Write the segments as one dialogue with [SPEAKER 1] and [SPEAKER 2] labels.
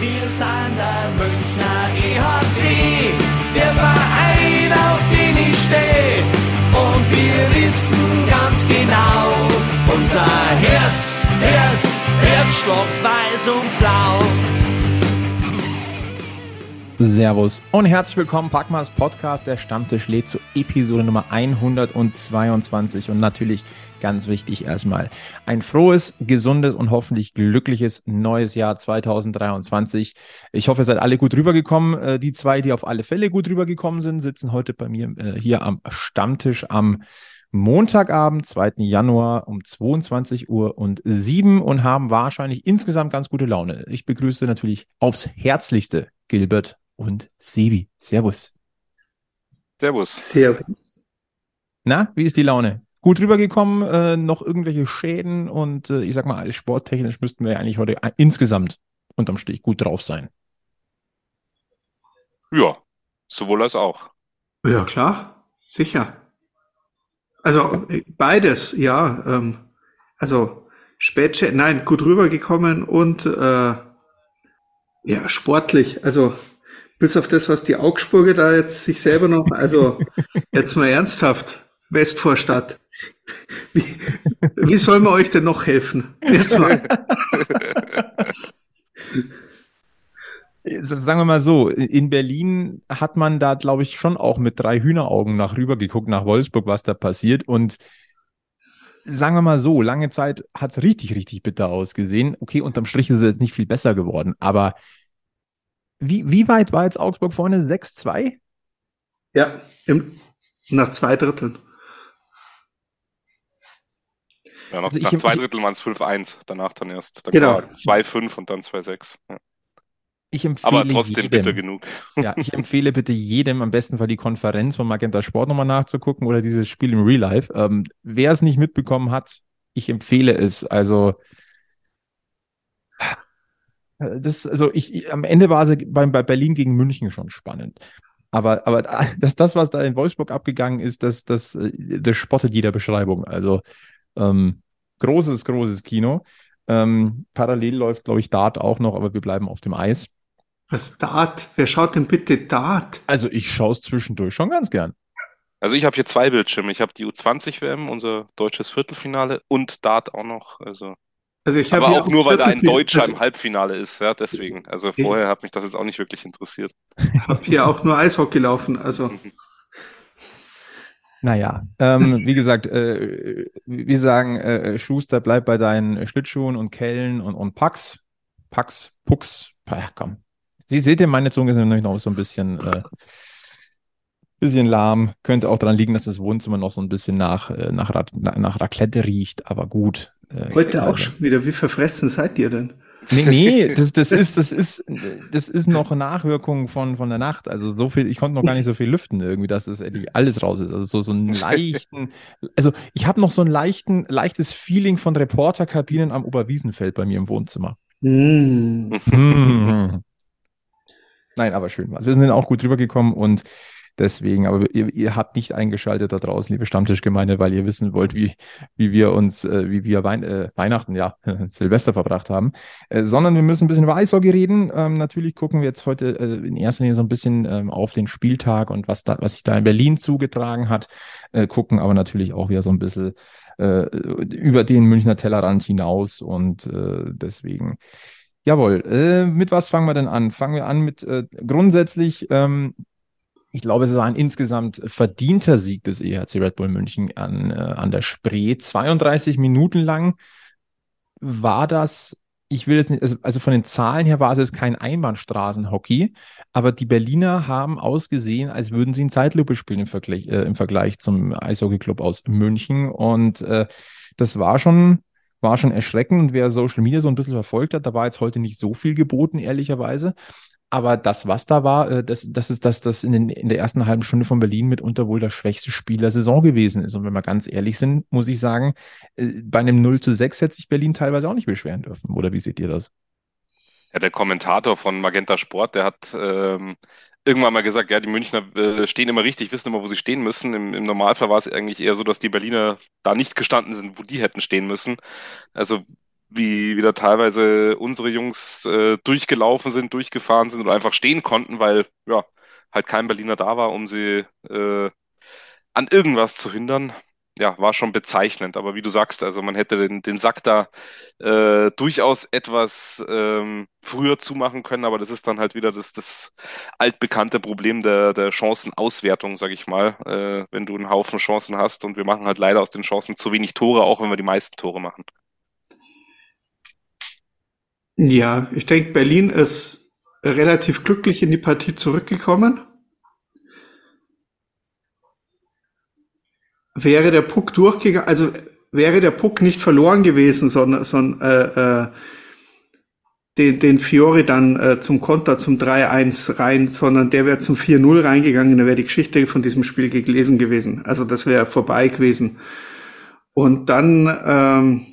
[SPEAKER 1] Wir sind der Münchner EHC, der Verein, auf den ich stehe. Und wir wissen ganz genau, unser Herz, Herz, Herzstock weiß und blau.
[SPEAKER 2] Servus und herzlich willkommen, Packmas Podcast. Der Stammtisch lädt zu Episode Nummer 122 und natürlich ganz wichtig erstmal ein frohes, gesundes und hoffentlich glückliches neues Jahr 2023. Ich hoffe, ihr seid alle gut rübergekommen. Äh, die zwei, die auf alle Fälle gut rübergekommen sind, sitzen heute bei mir äh, hier am Stammtisch am Montagabend, 2. Januar um 22 Uhr und 7 und haben wahrscheinlich insgesamt ganz gute Laune. Ich begrüße natürlich aufs Herzlichste Gilbert und Sebi. Servus.
[SPEAKER 3] Servus.
[SPEAKER 2] Servus. Na, wie ist die Laune? Gut rübergekommen, äh, noch irgendwelche Schäden und äh, ich sag mal, sporttechnisch müssten wir ja eigentlich heute insgesamt unterm Strich gut drauf sein.
[SPEAKER 3] Ja, sowohl als auch.
[SPEAKER 4] Ja, klar, sicher. Also beides, ja. Ähm, also Spätsche, nein, gut rübergekommen und äh, ja, sportlich. Also bis auf das, was die Augsburger da jetzt sich selber noch, also jetzt mal ernsthaft, Westvorstadt. Wie, wie soll man euch denn noch helfen? Jetzt mal.
[SPEAKER 2] Sagen wir mal so, in Berlin hat man da, glaube ich, schon auch mit drei Hühneraugen nach rüber geguckt, nach Wolfsburg, was da passiert. Und sagen wir mal so, lange Zeit hat es richtig, richtig bitter ausgesehen. Okay, unterm Strich ist es jetzt nicht viel besser geworden, aber wie, wie weit war jetzt Augsburg vorne? 6-2?
[SPEAKER 4] Ja, im, nach zwei Dritteln.
[SPEAKER 3] Ja, nach, also nach zwei Dritteln waren es 5-1, danach dann erst. Dann
[SPEAKER 4] genau.
[SPEAKER 3] 2-5 und dann 2-6. Ja.
[SPEAKER 2] Ich empfehle
[SPEAKER 3] Aber trotzdem
[SPEAKER 2] jedem,
[SPEAKER 3] bitter genug.
[SPEAKER 2] Ja, ich empfehle bitte jedem am besten Fall die Konferenz von Magenta Sport nochmal nachzugucken oder dieses Spiel im Real Life. Ähm, wer es nicht mitbekommen hat, ich empfehle es. Also das, also ich, am Ende war es bei, bei Berlin gegen München schon spannend. Aber, aber das, das, was da in Wolfsburg abgegangen ist, das, das, äh, das spottet jeder Beschreibung. Also ähm, großes, großes Kino. Ähm, parallel läuft, glaube ich, Dart auch noch, aber wir bleiben auf dem Eis.
[SPEAKER 4] Was Dart? Wer schaut denn bitte Dart?
[SPEAKER 2] Also ich schaue es zwischendurch schon ganz gern.
[SPEAKER 3] Also ich habe hier zwei Bildschirme. Ich habe die U20-WM, unser deutsches Viertelfinale und Dart auch noch. Also
[SPEAKER 4] also ich
[SPEAKER 3] Aber auch, nur, weil da ein Deutscher im Halbfinale ist, ja, deswegen. Also vorher hat mich das jetzt auch nicht wirklich interessiert.
[SPEAKER 4] Ich habe hier auch nur Eishockey laufen, also.
[SPEAKER 2] Naja, ähm, wie gesagt, äh, wir sagen, äh, Schuster, bleib bei deinen Schlittschuhen und Kellen und, und Pax. Pax, Pux, ja, komm. Sie seht ihr, meine Zunge ist nämlich noch so ein bisschen, äh, bisschen lahm. Könnte auch daran liegen, dass das Wohnzimmer noch so ein bisschen nach, äh, nach, nach Raclette riecht, aber gut.
[SPEAKER 4] Äh, Heute auch schon wieder. Wie verfressen seid ihr denn?
[SPEAKER 2] Nee, nee, das, das ist, das ist, das ist noch Nachwirkung von, von der Nacht. Also so viel, ich konnte noch gar nicht so viel lüften irgendwie, dass das endlich alles raus ist. Also so, so einen leichten, also ich habe noch so ein leichten, leichtes Feeling von Reporterkabinen am Oberwiesenfeld bei mir im Wohnzimmer. Mm. Mm. Nein, aber schön was. Wir sind auch gut rübergekommen und Deswegen, aber ihr, ihr, habt nicht eingeschaltet da draußen, liebe Stammtischgemeinde, weil ihr wissen wollt, wie, wie wir uns, äh, wie wir Wein, äh, Weihnachten, ja, Silvester verbracht haben, äh, sondern wir müssen ein bisschen über Eishockey reden. Ähm, natürlich gucken wir jetzt heute äh, in erster Linie so ein bisschen ähm, auf den Spieltag und was da, was sich da in Berlin zugetragen hat, äh, gucken aber natürlich auch wieder so ein bisschen äh, über den Münchner Tellerrand hinaus und deswegen. Jawohl, mit was fangen wir denn an? Fangen wir an mit grundsätzlich ähm, ich glaube, es war ein insgesamt verdienter Sieg des EHC Red Bull München an, äh, an der Spree. 32 Minuten lang war das, ich will jetzt nicht, also, also von den Zahlen her war es jetzt kein Einbahnstraßenhockey, aber die Berliner haben ausgesehen, als würden sie in Zeitlupe spielen im Vergleich, äh, im Vergleich zum Eishockey-Club aus München. Und äh, das war schon, war schon erschreckend. Und wer Social Media so ein bisschen verfolgt hat, da war jetzt heute nicht so viel geboten, ehrlicherweise. Aber das, was da war, äh, das, das ist das, das in, den, in der ersten halben Stunde von Berlin mitunter wohl das schwächste Spiel der Saison gewesen ist. Und wenn wir ganz ehrlich sind, muss ich sagen, äh, bei einem 0 zu 6 hätte sich Berlin teilweise auch nicht beschweren dürfen. Oder wie seht ihr das?
[SPEAKER 3] Ja, der Kommentator von Magenta Sport, der hat ähm, irgendwann mal gesagt, ja, die Münchner äh, stehen immer richtig, wissen immer, wo sie stehen müssen. Im, Im, Normalfall war es eigentlich eher so, dass die Berliner da nicht gestanden sind, wo die hätten stehen müssen. Also wie wieder teilweise unsere Jungs äh, durchgelaufen sind, durchgefahren sind oder einfach stehen konnten, weil ja halt kein Berliner da war, um sie äh, an irgendwas zu hindern ja, war schon bezeichnend. Aber wie du sagst, also man hätte den, den Sack da äh, durchaus etwas ähm, früher zumachen können, aber das ist dann halt wieder das, das altbekannte Problem der, der Chancenauswertung, sag ich mal. Äh, wenn du einen Haufen Chancen hast und wir machen halt leider aus den Chancen zu wenig Tore, auch wenn wir die meisten Tore machen.
[SPEAKER 4] Ja, ich denke, Berlin ist relativ glücklich in die Partie zurückgekommen. wäre der Puck durchgegangen, also wäre der Puck nicht verloren gewesen, sondern, sondern äh, äh, den, den Fiore dann äh, zum Konter zum 3-1 rein, sondern der wäre zum 4-0 reingegangen, dann wäre die Geschichte von diesem Spiel gelesen gewesen. Also das wäre vorbei gewesen. Und dann ähm,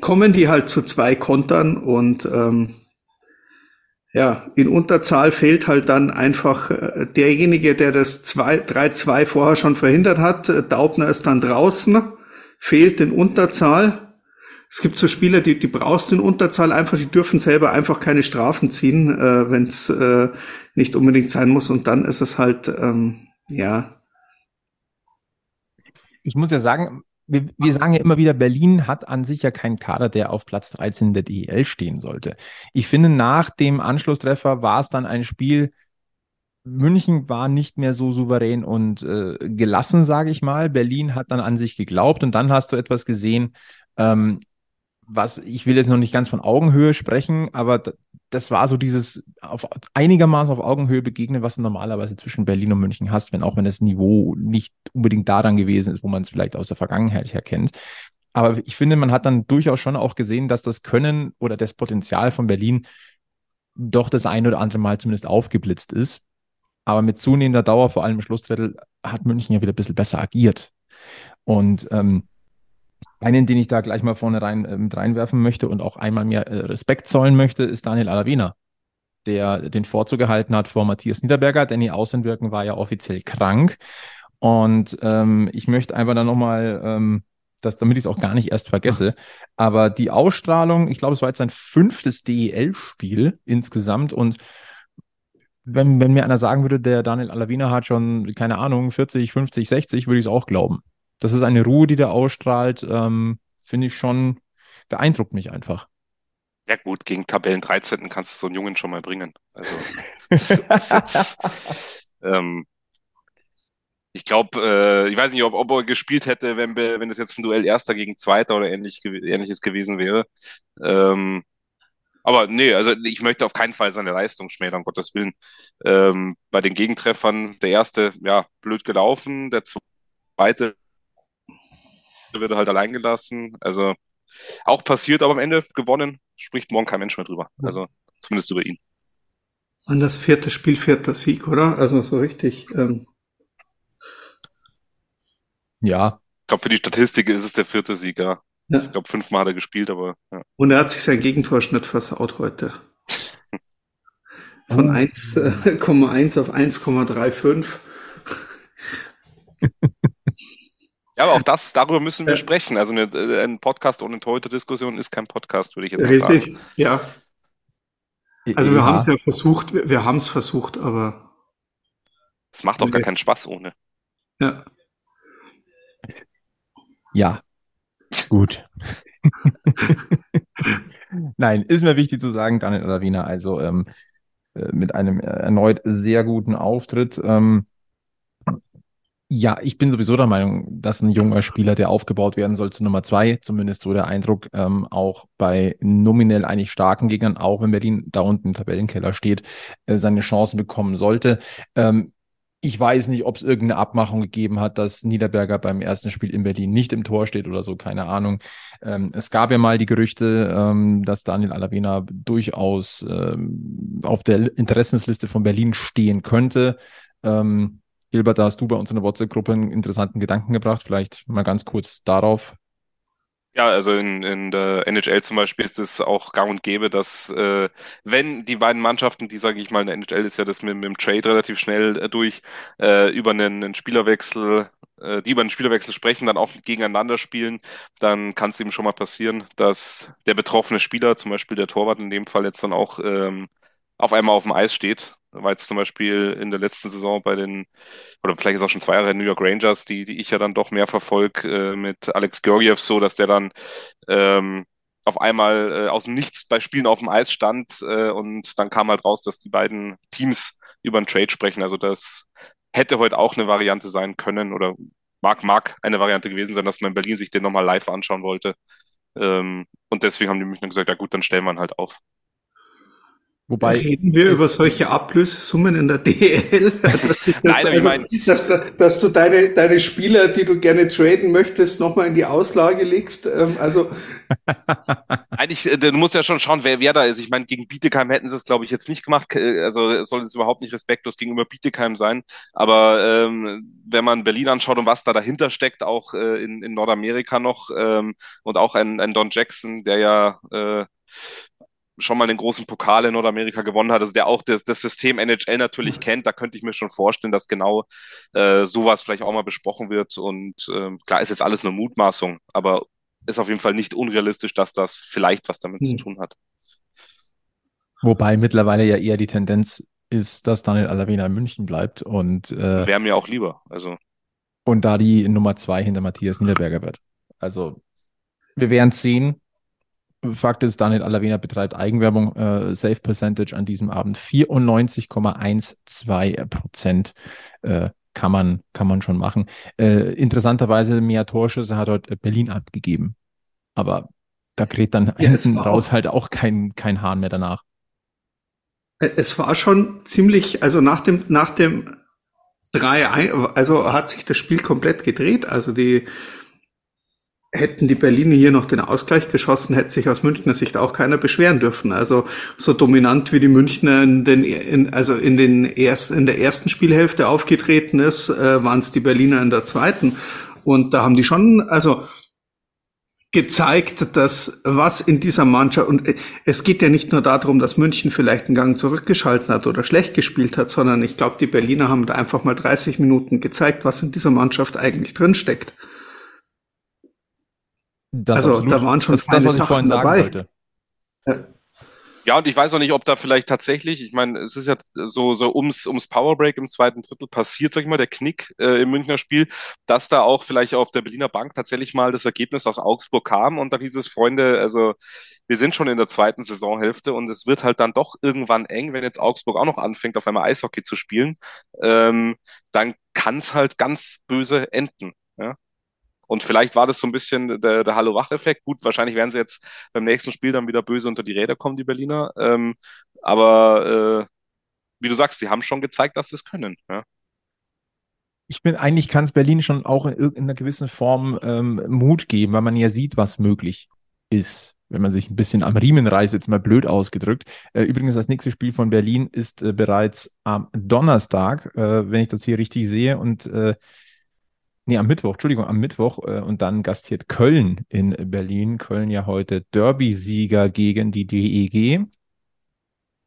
[SPEAKER 4] kommen die halt zu zwei Kontern und ähm, ja, in Unterzahl fehlt halt dann einfach äh, derjenige, der das 3-2 vorher schon verhindert hat. Äh, Daubner ist dann draußen, fehlt in Unterzahl. Es gibt so Spieler, die, die brauchst du in Unterzahl einfach, die dürfen selber einfach keine Strafen ziehen, äh, wenn es äh, nicht unbedingt sein muss. Und dann ist es halt, ähm, ja.
[SPEAKER 2] Ich muss ja sagen, wir, wir, sagen ja immer wieder, Berlin hat an sich ja keinen Kader, der auf Platz 13 der DEL stehen sollte. Ich finde, nach dem Anschlusstreffer war es dann ein Spiel, München war nicht mehr so souverän und äh, gelassen, sage ich mal. Berlin hat dann an sich geglaubt und dann hast du etwas gesehen, ähm, was ich will jetzt noch nicht ganz von Augenhöhe sprechen, aber das war so dieses auf einigermaßen auf Augenhöhe begegnen, was du normalerweise zwischen Berlin und München hast, wenn auch wenn das Niveau nicht unbedingt daran gewesen ist, wo man es vielleicht aus der Vergangenheit her kennt. Aber ich finde, man hat dann durchaus schon auch gesehen, dass das Können oder das Potenzial von Berlin doch das ein oder andere Mal zumindest aufgeblitzt ist. Aber mit zunehmender Dauer, vor allem im Schlussdrittel, hat München ja wieder ein bisschen besser agiert. Und ähm, einen, den ich da gleich mal vorne rein äh, mit reinwerfen möchte und auch einmal mehr äh, Respekt zollen möchte, ist Daniel Alavina, der den Vorzug gehalten hat vor Matthias Niederberger. Danny Außenwirken war ja offiziell krank. Und ähm, ich möchte einfach dann nochmal, ähm, das, damit ich es auch gar nicht erst vergesse, aber die Ausstrahlung, ich glaube, es war jetzt sein fünftes DEL-Spiel insgesamt und wenn, wenn mir einer sagen würde, der Daniel Alavina hat schon, keine Ahnung, 40, 50, 60, würde ich es auch glauben. Das ist eine Ruhe, die der ausstrahlt, ähm, finde ich schon, beeindruckt mich einfach.
[SPEAKER 3] Ja gut, gegen Tabellen 13. kannst du so einen Jungen schon mal bringen. Also das ist jetzt, ähm, ich glaube, äh, ich weiß nicht, ob, ob er gespielt hätte, wenn, wenn es jetzt ein Duell Erster gegen Zweiter oder ähnlich, ähnliches gewesen wäre. Ähm, aber nee, also ich möchte auf keinen Fall seine Leistung schmälern, um Gottes Willen. Ähm, bei den Gegentreffern, der erste, ja, blöd gelaufen, der zweite wird er halt allein gelassen. Also auch passiert, aber am Ende gewonnen, spricht morgen kein Mensch mehr drüber. Also zumindest über ihn.
[SPEAKER 4] Und das vierte Spiel, vierter Sieg, oder? Also so richtig. Ähm
[SPEAKER 2] ja.
[SPEAKER 3] Ich glaube, für die Statistik ist es der vierte Sieg, ja. ja. Ich glaube, fünfmal hat er gespielt, aber. Ja.
[SPEAKER 4] Und er hat sich sein Gegentorschnitt versaut heute. Von 1,1 äh, auf 1,35.
[SPEAKER 3] Ja, aber auch das, darüber müssen wir ja. sprechen. Also eine, äh, ein Podcast ohne Torhüter-Diskussion ist kein Podcast, würde ich jetzt mal Richtig, sagen. Richtig,
[SPEAKER 4] ja. Also wir ja. haben es ja versucht, wir, wir haben es versucht, aber.
[SPEAKER 3] Es macht doch gar keinen Spaß ohne.
[SPEAKER 4] Ja.
[SPEAKER 2] Ja. Gut. Nein, ist mir wichtig zu sagen, Daniel Alavina, also ähm, äh, mit einem erneut sehr guten Auftritt. Ähm, ja, ich bin sowieso der Meinung, dass ein junger Spieler, der aufgebaut werden soll zu Nummer zwei, zumindest so der Eindruck, ähm, auch bei nominell eigentlich starken Gegnern, auch wenn Berlin da unten im Tabellenkeller steht, äh, seine Chancen bekommen sollte. Ähm, ich weiß nicht, ob es irgendeine Abmachung gegeben hat, dass Niederberger beim ersten Spiel in Berlin nicht im Tor steht oder so, keine Ahnung. Ähm, es gab ja mal die Gerüchte, ähm, dass Daniel Alavena durchaus ähm, auf der Interessensliste von Berlin stehen könnte. Ähm, Hilbert, da hast du bei uns in der WhatsApp-Gruppe einen interessanten Gedanken gebracht. Vielleicht mal ganz kurz darauf.
[SPEAKER 3] Ja, also in, in der NHL zum Beispiel ist es auch gang und gäbe, dass äh, wenn die beiden Mannschaften, die sage ich mal, in der NHL ist ja das mit, mit dem Trade relativ schnell äh, durch, äh, über einen, einen Spielerwechsel, äh, die über einen Spielerwechsel sprechen, dann auch gegeneinander spielen, dann kann es eben schon mal passieren, dass der betroffene Spieler, zum Beispiel der Torwart in dem Fall jetzt dann auch ähm, auf einmal auf dem Eis steht. War jetzt zum Beispiel in der letzten Saison bei den, oder vielleicht ist auch schon zwei Jahre New York Rangers, die, die ich ja dann doch mehr verfolge, äh, mit Alex Georgiev so, dass der dann ähm, auf einmal äh, aus dem Nichts bei Spielen auf dem Eis stand äh, und dann kam halt raus, dass die beiden Teams über einen Trade sprechen. Also das hätte heute auch eine Variante sein können oder mag, mag eine Variante gewesen sein, dass man in Berlin sich den nochmal live anschauen wollte. Ähm, und deswegen haben die Münchner gesagt, ja gut, dann stellen wir ihn halt auf.
[SPEAKER 4] Wobei Reden wir über solche Ablösesummen in der DL? Dass, das, Nein, also, ich mein, dass, dass, du deine, deine Spieler, die du gerne traden möchtest, nochmal in die Auslage legst. Ähm, also
[SPEAKER 3] Eigentlich, äh, du musst ja schon schauen, wer, wer da ist. Ich meine, gegen Bietigheim hätten sie es, glaube ich, jetzt nicht gemacht. Also es soll jetzt überhaupt nicht respektlos gegenüber Bietigheim sein. Aber ähm, wenn man Berlin anschaut und was da dahinter steckt, auch äh, in, in Nordamerika noch ähm, und auch ein, ein Don Jackson, der ja äh, schon mal den großen Pokal in Nordamerika gewonnen hat, also der auch das, das System NHL natürlich mhm. kennt, da könnte ich mir schon vorstellen, dass genau äh, sowas vielleicht auch mal besprochen wird. Und äh, klar ist jetzt alles nur Mutmaßung, aber ist auf jeden Fall nicht unrealistisch, dass das vielleicht was damit mhm. zu tun hat.
[SPEAKER 2] Wobei mittlerweile ja eher die Tendenz ist, dass Daniel Alavena in München bleibt und
[SPEAKER 3] äh, wäre mir auch lieber. Also
[SPEAKER 2] und da die Nummer zwei hinter Matthias Niederberger wird. Also wir werden es sehen. Fakt ist, Daniel Alavena betreibt Eigenwerbung, äh, Safe Percentage an diesem Abend 94,12 Prozent äh, kann man, kann man schon machen. Äh, interessanterweise mehr Torschüsse hat heute Berlin abgegeben. Aber da kräht dann ja, hinten raus halt auch kein, kein Hahn mehr danach.
[SPEAKER 4] Es war schon ziemlich, also nach dem, nach dem 3, also hat sich das Spiel komplett gedreht. Also die, hätten die Berliner hier noch den Ausgleich geschossen, hätte sich aus Münchner Sicht auch keiner beschweren dürfen. Also so dominant wie die Münchner in den, in, also in den ersten, in der ersten Spielhälfte aufgetreten ist, äh, waren es die Berliner in der zweiten. Und da haben die schon, also gezeigt, dass was in dieser Mannschaft, und äh, es geht ja nicht nur darum, dass München vielleicht einen Gang zurückgeschalten hat oder schlecht gespielt hat, sondern ich glaube, die Berliner haben da einfach mal 30 Minuten gezeigt, was in dieser Mannschaft eigentlich drinsteckt.
[SPEAKER 2] Das also absolut. da waren schon das, das was ich vorhin sagen dabei. wollte.
[SPEAKER 3] Ja. Ja, und ich weiß auch nicht, ob da vielleicht tatsächlich, ich meine, es ist ja so, so ums, ums Powerbreak im zweiten Drittel passiert, sag ich mal, der Knick äh, im Münchner Spiel, dass da auch vielleicht auf der Berliner Bank tatsächlich mal das Ergebnis aus Augsburg kam und dann hieß es, Freunde, also wir sind schon in der zweiten Saisonhälfte und es wird halt dann doch irgendwann eng, wenn jetzt Augsburg auch noch anfängt, auf einmal Eishockey zu spielen, ähm, dann kann es halt ganz böse enden. Und vielleicht war das so ein bisschen der, der Hallo-Wach-Effekt. Gut, wahrscheinlich werden sie jetzt beim nächsten Spiel dann wieder böse unter die Räder kommen, die Berliner. Ähm, aber äh, wie du sagst, sie haben schon gezeigt, dass sie es können. Ja.
[SPEAKER 2] Ich bin eigentlich kann es Berlin schon auch in irgendeiner gewissen Form ähm, Mut geben, weil man ja sieht, was möglich ist, wenn man sich ein bisschen am Riemen reißt, jetzt mal blöd ausgedrückt. Äh, übrigens, das nächste Spiel von Berlin ist äh, bereits am Donnerstag, äh, wenn ich das hier richtig sehe. Und nee, am Mittwoch, Entschuldigung, am Mittwoch äh, und dann gastiert Köln in Berlin. Köln ja heute Derby-Sieger gegen die DEG.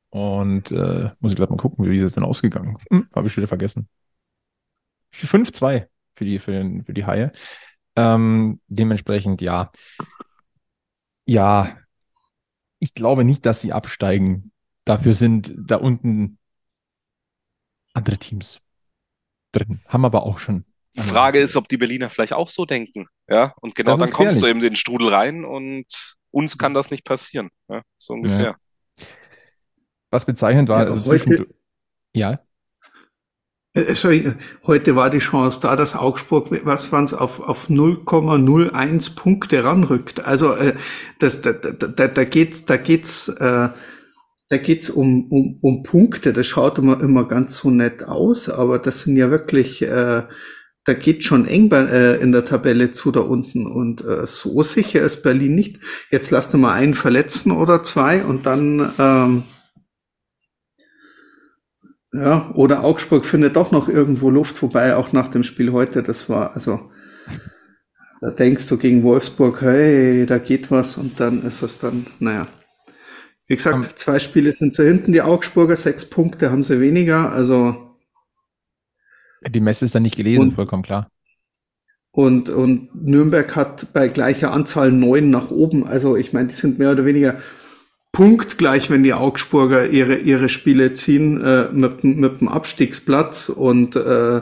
[SPEAKER 2] Und äh, muss ich gerade mal gucken, wie ist es denn ausgegangen? Hm, Habe ich wieder vergessen. 5-2 für die, für, den, für die Haie. Ähm, dementsprechend, ja. Ja, ich glaube nicht, dass sie absteigen. Dafür sind da unten andere Teams drin. Haben aber auch schon
[SPEAKER 3] die Frage ist, ob die Berliner vielleicht auch so denken. Ja, und genau dann kommst du eben den Strudel rein und uns kann das nicht passieren. Ja, so ungefähr. Ja.
[SPEAKER 2] Was bezeichnend war, ja, also heute, ja.
[SPEAKER 4] Äh, sorry, heute war die Chance da, dass Augsburg, was waren es, auf, auf 0,01 Punkte ranrückt. Also äh, das, da, da, da geht's, da geht's, äh, da geht's um, um, um Punkte. Das schaut immer, immer ganz so nett aus, aber das sind ja wirklich äh, da geht schon eng bei, äh, in der Tabelle zu da unten und äh, so sicher ist Berlin nicht. Jetzt lasst mal einen verletzen oder zwei und dann ähm, ja, oder Augsburg findet doch noch irgendwo Luft, wobei auch nach dem Spiel heute, das war also da denkst du gegen Wolfsburg, hey, da geht was und dann ist es dann, naja. Wie gesagt, zwei Spiele sind sie hinten, die Augsburger, sechs Punkte haben sie weniger, also.
[SPEAKER 2] Die Messe ist dann nicht gelesen, und, vollkommen klar.
[SPEAKER 4] Und, und Nürnberg hat bei gleicher Anzahl neun nach oben. Also ich meine, die sind mehr oder weniger punktgleich, wenn die Augsburger ihre, ihre Spiele ziehen äh, mit, mit dem Abstiegsplatz und äh,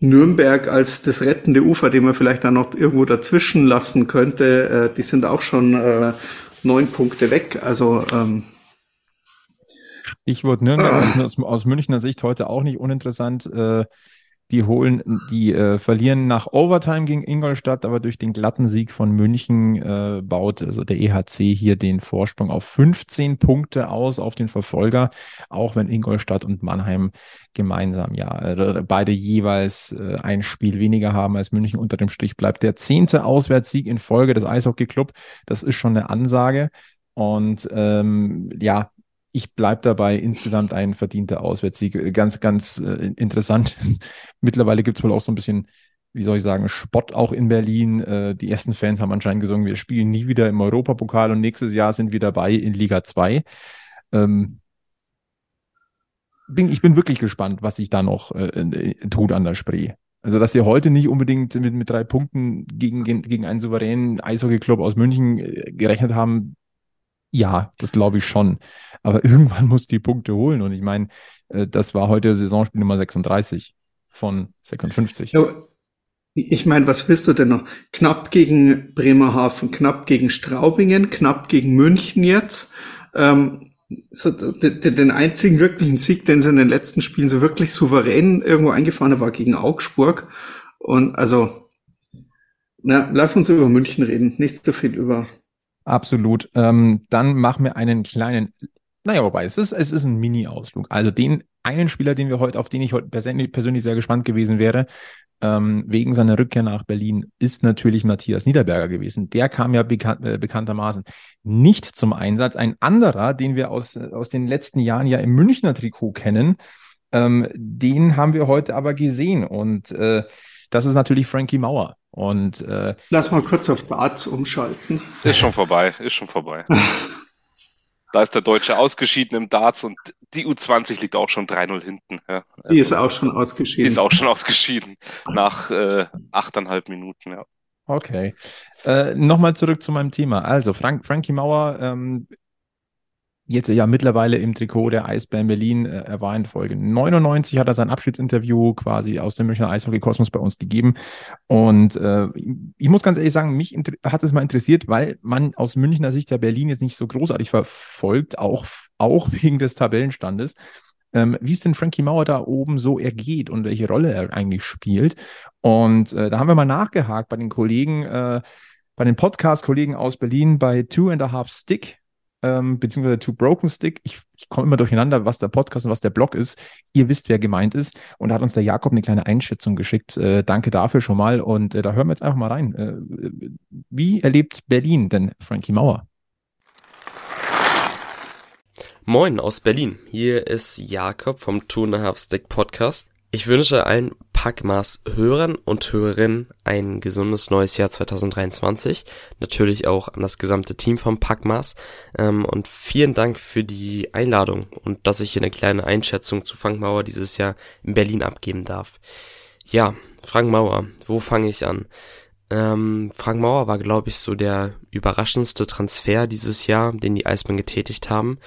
[SPEAKER 4] Nürnberg als das rettende Ufer, den man vielleicht dann noch irgendwo dazwischen lassen könnte, äh, die sind auch schon äh, neun Punkte weg. Also ähm,
[SPEAKER 2] ich wurde Nürnberg ah. aus, aus Münchner Sicht heute auch nicht uninteressant. Äh, die holen, die äh, verlieren nach Overtime gegen Ingolstadt, aber durch den glatten Sieg von München äh, baut also der EHC hier den Vorsprung auf 15 Punkte aus auf den Verfolger, auch wenn Ingolstadt und Mannheim gemeinsam ja äh, beide jeweils äh, ein Spiel weniger haben als München. Unter dem Strich bleibt der zehnte Auswärtssieg in Folge des Eishockey Club. Das ist schon eine Ansage. Und ähm, ja, ich bleibe dabei, insgesamt ein verdienter Auswärtssieg. Ganz, ganz äh, interessant. Mittlerweile gibt es wohl auch so ein bisschen, wie soll ich sagen, Spott auch in Berlin. Äh, die ersten Fans haben anscheinend gesungen, wir spielen nie wieder im Europapokal und nächstes Jahr sind wir dabei in Liga 2. Ähm, bin, ich bin wirklich gespannt, was sich da noch äh, tut an der Spree. Also, dass sie heute nicht unbedingt mit, mit drei Punkten gegen, gegen einen souveränen Eishockey-Club aus München äh, gerechnet haben, ja, das glaube ich schon. Aber irgendwann muss die Punkte holen. Und ich meine, äh, das war heute Saisonspiel Nummer 36 von 56. Ja,
[SPEAKER 4] ich meine, was willst du denn noch? Knapp gegen Bremerhaven, knapp gegen Straubingen, knapp gegen München jetzt. Ähm, so, den einzigen wirklichen Sieg, den sie in den letzten Spielen so wirklich souverän irgendwo eingefahren hat, war gegen Augsburg. Und also, na, lass uns über München reden, nicht so viel über
[SPEAKER 2] Absolut. Ähm, dann machen wir einen kleinen, naja, wobei, es ist, es ist ein Mini-Ausflug. Also den einen Spieler, den wir heute, auf den ich heute persönlich sehr gespannt gewesen wäre, ähm, wegen seiner Rückkehr nach Berlin, ist natürlich Matthias Niederberger gewesen. Der kam ja bekan äh, bekanntermaßen nicht zum Einsatz. Ein anderer, den wir aus, aus den letzten Jahren ja im Münchner Trikot kennen, ähm, den haben wir heute aber gesehen. Und äh, das ist natürlich Frankie Mauer. Und äh,
[SPEAKER 4] lass mal kurz auf Darts umschalten.
[SPEAKER 3] Ist schon vorbei, ist schon vorbei. da ist der Deutsche ausgeschieden im Darts und die U20 liegt auch schon 3-0 hinten. Ja.
[SPEAKER 4] Die ist auch schon ausgeschieden. Die
[SPEAKER 3] ist auch schon ausgeschieden nach äh, achteinhalb Minuten, ja.
[SPEAKER 2] Okay. Äh, Nochmal zurück zu meinem Thema. Also, Frank, Frankie Mauer ähm, jetzt ja mittlerweile im Trikot der Eisbären Berlin. Er war in Folge 99, hat er sein Abschiedsinterview quasi aus dem Münchner Eishockey-Kosmos bei uns gegeben. Und äh, ich muss ganz ehrlich sagen, mich hat es mal interessiert, weil man aus Münchner Sicht ja Berlin jetzt nicht so großartig verfolgt, auch, auch wegen des Tabellenstandes. Ähm, wie es denn Frankie Mauer da oben so ergeht und welche Rolle er eigentlich spielt. Und äh, da haben wir mal nachgehakt bei den Kollegen, äh, bei den Podcast-Kollegen aus Berlin bei Two and a Half Stick ähm, beziehungsweise Two Broken Stick. Ich, ich komme immer durcheinander, was der Podcast und was der Blog ist. Ihr wisst, wer gemeint ist. Und da hat uns der Jakob eine kleine Einschätzung geschickt. Äh, danke dafür schon mal. Und äh, da hören wir jetzt einfach mal rein. Äh, wie erlebt Berlin denn Frankie Mauer?
[SPEAKER 5] Moin aus Berlin. Hier ist Jakob vom Two and a Half Stick Podcast. Ich wünsche allen Packmas Hörern und Hörerinnen ein gesundes neues Jahr 2023. Natürlich auch an das gesamte Team vom Packmas. Ähm, und vielen Dank für die Einladung und dass ich hier eine kleine Einschätzung zu Frank Mauer dieses Jahr in Berlin abgeben darf. Ja, Frank Mauer, wo fange ich an? Ähm, Frank Mauer war, glaube ich, so der überraschendste Transfer dieses Jahr, den die Eisbären getätigt haben.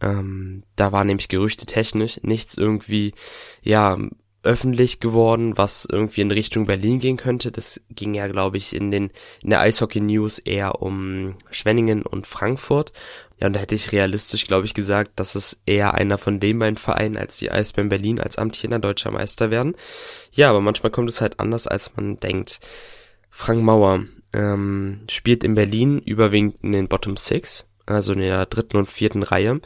[SPEAKER 5] Ähm, da war nämlich Gerüchte technisch nichts irgendwie, ja, öffentlich geworden, was irgendwie in Richtung Berlin gehen könnte. Das ging ja, glaube ich, in den in der Eishockey News eher um Schwenningen und Frankfurt. Ja, und da hätte ich realistisch, glaube ich, gesagt, dass es eher einer von den beiden Vereinen als die Eisbären Berlin als amtierender deutscher Meister werden. Ja, aber manchmal kommt es halt anders, als man denkt. Frank Mauer ähm, spielt in Berlin überwiegend in den Bottom Six, also in der dritten und vierten Reihe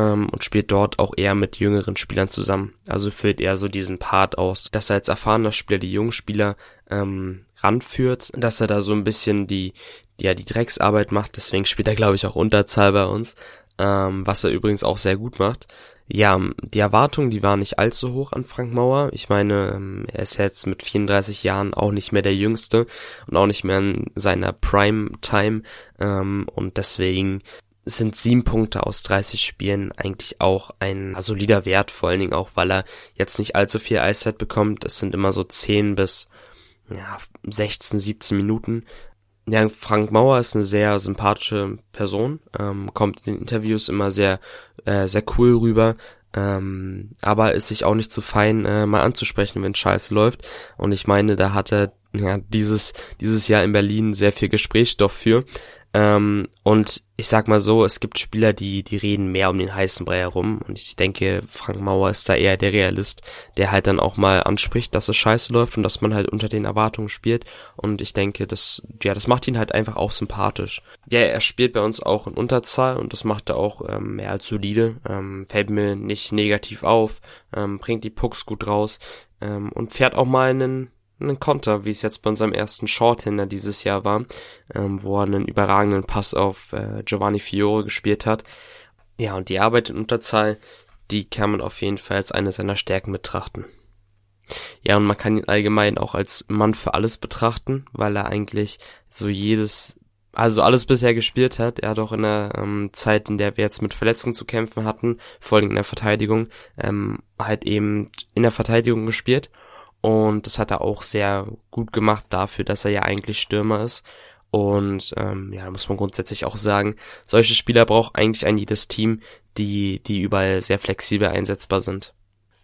[SPEAKER 5] ähm, und spielt dort auch eher mit jüngeren Spielern zusammen. Also füllt er so diesen Part aus, dass er als erfahrener Spieler die jungen Spieler ähm, ranführt, dass er da so ein bisschen die, ja, die Drecksarbeit macht. Deswegen spielt er, glaube ich, auch Unterzahl bei uns, ähm, was er übrigens auch sehr gut macht. Ja, die Erwartungen, die waren nicht allzu hoch an Frank Mauer. Ich meine, ähm, er ist jetzt mit 34 Jahren auch nicht mehr der Jüngste und auch nicht mehr in seiner Prime-Time. Ähm, und deswegen sind sieben Punkte aus 30 Spielen eigentlich auch ein solider Wert, vor allen Dingen auch, weil er jetzt nicht allzu viel Eiszeit bekommt. Es sind immer so 10 bis ja, 16, 17 Minuten. Ja, Frank Mauer ist eine sehr sympathische Person, ähm, kommt in den Interviews immer sehr, äh, sehr cool rüber, ähm, aber ist sich auch nicht zu fein, äh, mal anzusprechen, wenn Scheiße läuft. Und ich meine, da hat er ja dieses, dieses Jahr in Berlin sehr viel Gesprächsstoff für. Ähm, und ich sag mal so, es gibt Spieler, die, die reden mehr um den heißen Brei herum. Und ich denke, Frank Mauer ist da eher der Realist, der halt dann auch mal anspricht, dass es scheiße läuft und dass man halt unter den Erwartungen spielt. Und ich denke, das, ja, das macht ihn halt einfach auch sympathisch. Ja, er spielt bei uns auch in Unterzahl und das macht er auch ähm, mehr als solide. Ähm, fällt mir nicht negativ auf, ähm, bringt die Pucks gut raus ähm, und fährt auch mal einen einen Konter, wie es jetzt bei unserem ersten Shorthander dieses Jahr war, ähm, wo er einen überragenden Pass auf äh, Giovanni Fiore gespielt hat. Ja, und die Arbeit in Unterzahl, die kann man auf jeden Fall als eine seiner Stärken betrachten. Ja, und man kann ihn allgemein auch als Mann für alles betrachten, weil er eigentlich so jedes, also alles bisher gespielt hat. Er hat auch in der ähm, Zeit, in der wir jetzt mit Verletzungen zu kämpfen hatten, vor allem in der Verteidigung, ähm, halt eben in der Verteidigung gespielt und das hat er auch sehr gut gemacht dafür, dass er ja eigentlich Stürmer ist. Und ähm, ja, da muss man grundsätzlich auch sagen, solche Spieler braucht eigentlich ein jedes Team, die, die überall sehr flexibel einsetzbar sind.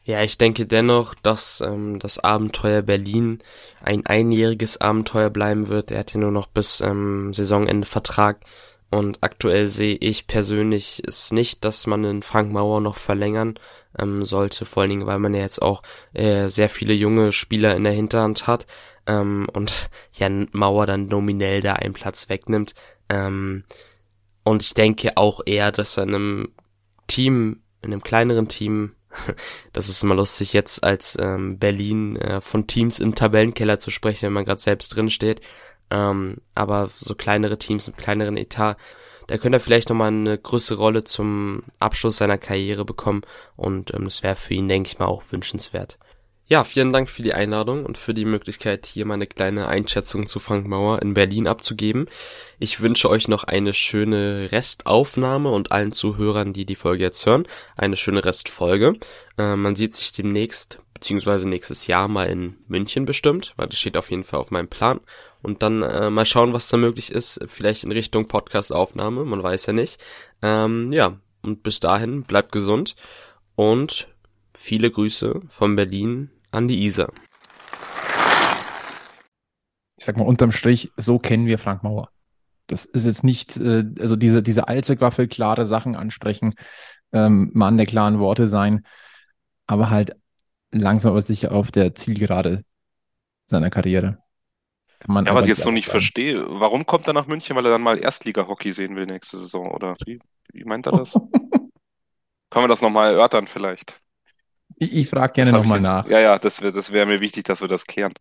[SPEAKER 5] Ja, ich denke dennoch, dass ähm, das Abenteuer Berlin ein einjähriges Abenteuer bleiben wird. Er hat ja nur noch bis ähm, Saisonende Vertrag. Und aktuell sehe ich persönlich es nicht, dass man den Frank Mauer noch verlängern ähm, sollte, vor allen Dingen, weil man ja jetzt auch äh, sehr viele junge Spieler in der Hinterhand hat ähm, und Jan Mauer dann nominell da einen Platz wegnimmt. Ähm, und ich denke auch eher, dass er in einem Team, in einem kleineren Team, das ist immer lustig, jetzt als ähm, Berlin äh, von Teams im Tabellenkeller zu sprechen, wenn man gerade selbst drin steht. Ähm, aber so kleinere Teams mit kleineren Etat, da könnte er vielleicht nochmal eine größere Rolle zum Abschluss seiner Karriere bekommen und ähm, das wäre für ihn, denke ich mal, auch wünschenswert. Ja, vielen Dank für die Einladung und für die Möglichkeit, hier meine kleine Einschätzung zu Frank Mauer in Berlin abzugeben. Ich wünsche euch noch eine schöne Restaufnahme und allen Zuhörern, die die Folge jetzt hören, eine schöne Restfolge. Äh, man sieht sich demnächst, beziehungsweise nächstes Jahr mal in München bestimmt, weil das steht auf jeden Fall auf meinem Plan und dann äh, mal schauen, was da möglich ist. Vielleicht in Richtung Podcast-Aufnahme, man weiß ja nicht. Ähm, ja, und bis dahin bleibt gesund und viele Grüße von Berlin an die Isar.
[SPEAKER 2] Ich sag mal unterm Strich, so kennen wir Frank Mauer. Das ist jetzt nicht, äh, also diese, diese Allzweckwaffe, klare Sachen ansprechen, ähm, Mann der klaren Worte sein, aber halt langsam aber sicher auf der Zielgerade seiner Karriere.
[SPEAKER 3] Kann man ja, was ich jetzt noch nicht verstehe, warum kommt er nach München, weil er dann mal Erstliga-Hockey sehen will nächste Saison? Oder wie, wie meint er das? Können wir das nochmal erörtern vielleicht?
[SPEAKER 2] Ich, ich frage gerne nochmal nach.
[SPEAKER 3] Ja, ja, das wäre das wär mir wichtig, dass wir das klären.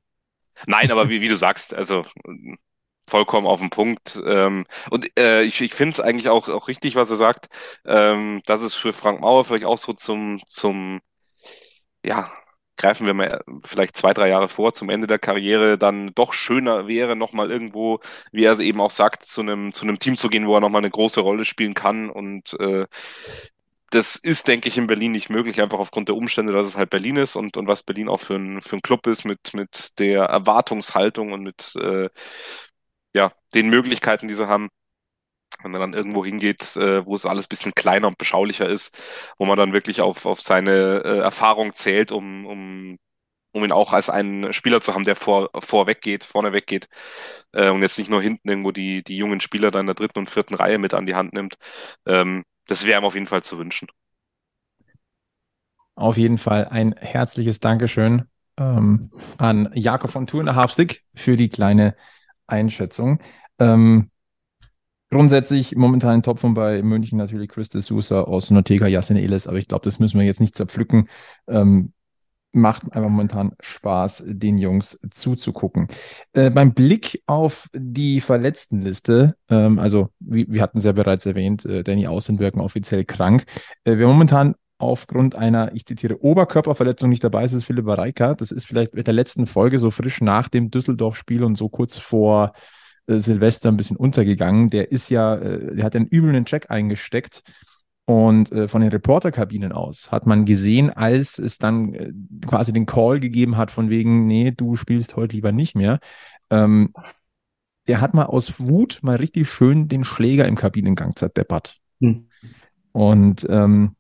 [SPEAKER 3] Nein, aber wie, wie du sagst, also vollkommen auf den Punkt. Ähm, und äh, ich, ich finde es eigentlich auch, auch richtig, was er sagt, ähm, dass es für Frank Mauer vielleicht auch so zum, zum ja, greifen wir mal vielleicht zwei, drei Jahre vor zum Ende der Karriere, dann doch schöner wäre, nochmal irgendwo, wie er eben auch sagt, zu einem, zu einem Team zu gehen, wo er nochmal eine große Rolle spielen kann. Und äh, das ist, denke ich, in Berlin nicht möglich, einfach aufgrund der Umstände, dass es halt Berlin ist und, und was Berlin auch für ein, für ein Club ist, mit, mit der Erwartungshaltung und mit äh, ja, den Möglichkeiten, die sie haben wenn er dann irgendwo hingeht, äh, wo es alles bisschen kleiner und beschaulicher ist, wo man dann wirklich auf, auf seine äh, Erfahrung zählt, um, um, um ihn auch als einen Spieler zu haben, der vor, vorweg geht, vorne weggeht äh, und jetzt nicht nur hinten irgendwo die, die jungen Spieler da in der dritten und vierten Reihe mit an die Hand nimmt. Ähm, das wäre ihm auf jeden Fall zu wünschen.
[SPEAKER 2] Auf jeden Fall ein herzliches Dankeschön ähm, an Jakob von Tour Halfstick für die kleine Einschätzung. Ähm, Grundsätzlich momentan Top von bei München natürlich Chris de Sousa, Austin Ortega, Yasin Elis, aber ich glaube, das müssen wir jetzt nicht zerpflücken. Ähm, macht einfach momentan Spaß, den Jungs zuzugucken. Äh, beim Blick auf die Verletztenliste, ähm, also wie, wir hatten es ja bereits erwähnt, äh, Danny Außen wirken offiziell krank. Äh, wer momentan aufgrund einer, ich zitiere, Oberkörperverletzung nicht dabei ist, ist Philipp Reika. Das ist vielleicht mit der letzten Folge so frisch nach dem Düsseldorf-Spiel und so kurz vor äh, Silvester ein bisschen untergegangen. Der ist ja, äh, der hat einen üblen Check eingesteckt. Und äh, von den Reporterkabinen aus hat man gesehen, als es dann äh, quasi den Call gegeben hat, von wegen, nee, du spielst heute lieber nicht mehr. Ähm, der hat mal aus Wut mal richtig schön den Schläger im Kabinengang zerdeppert. Hm. Und ähm,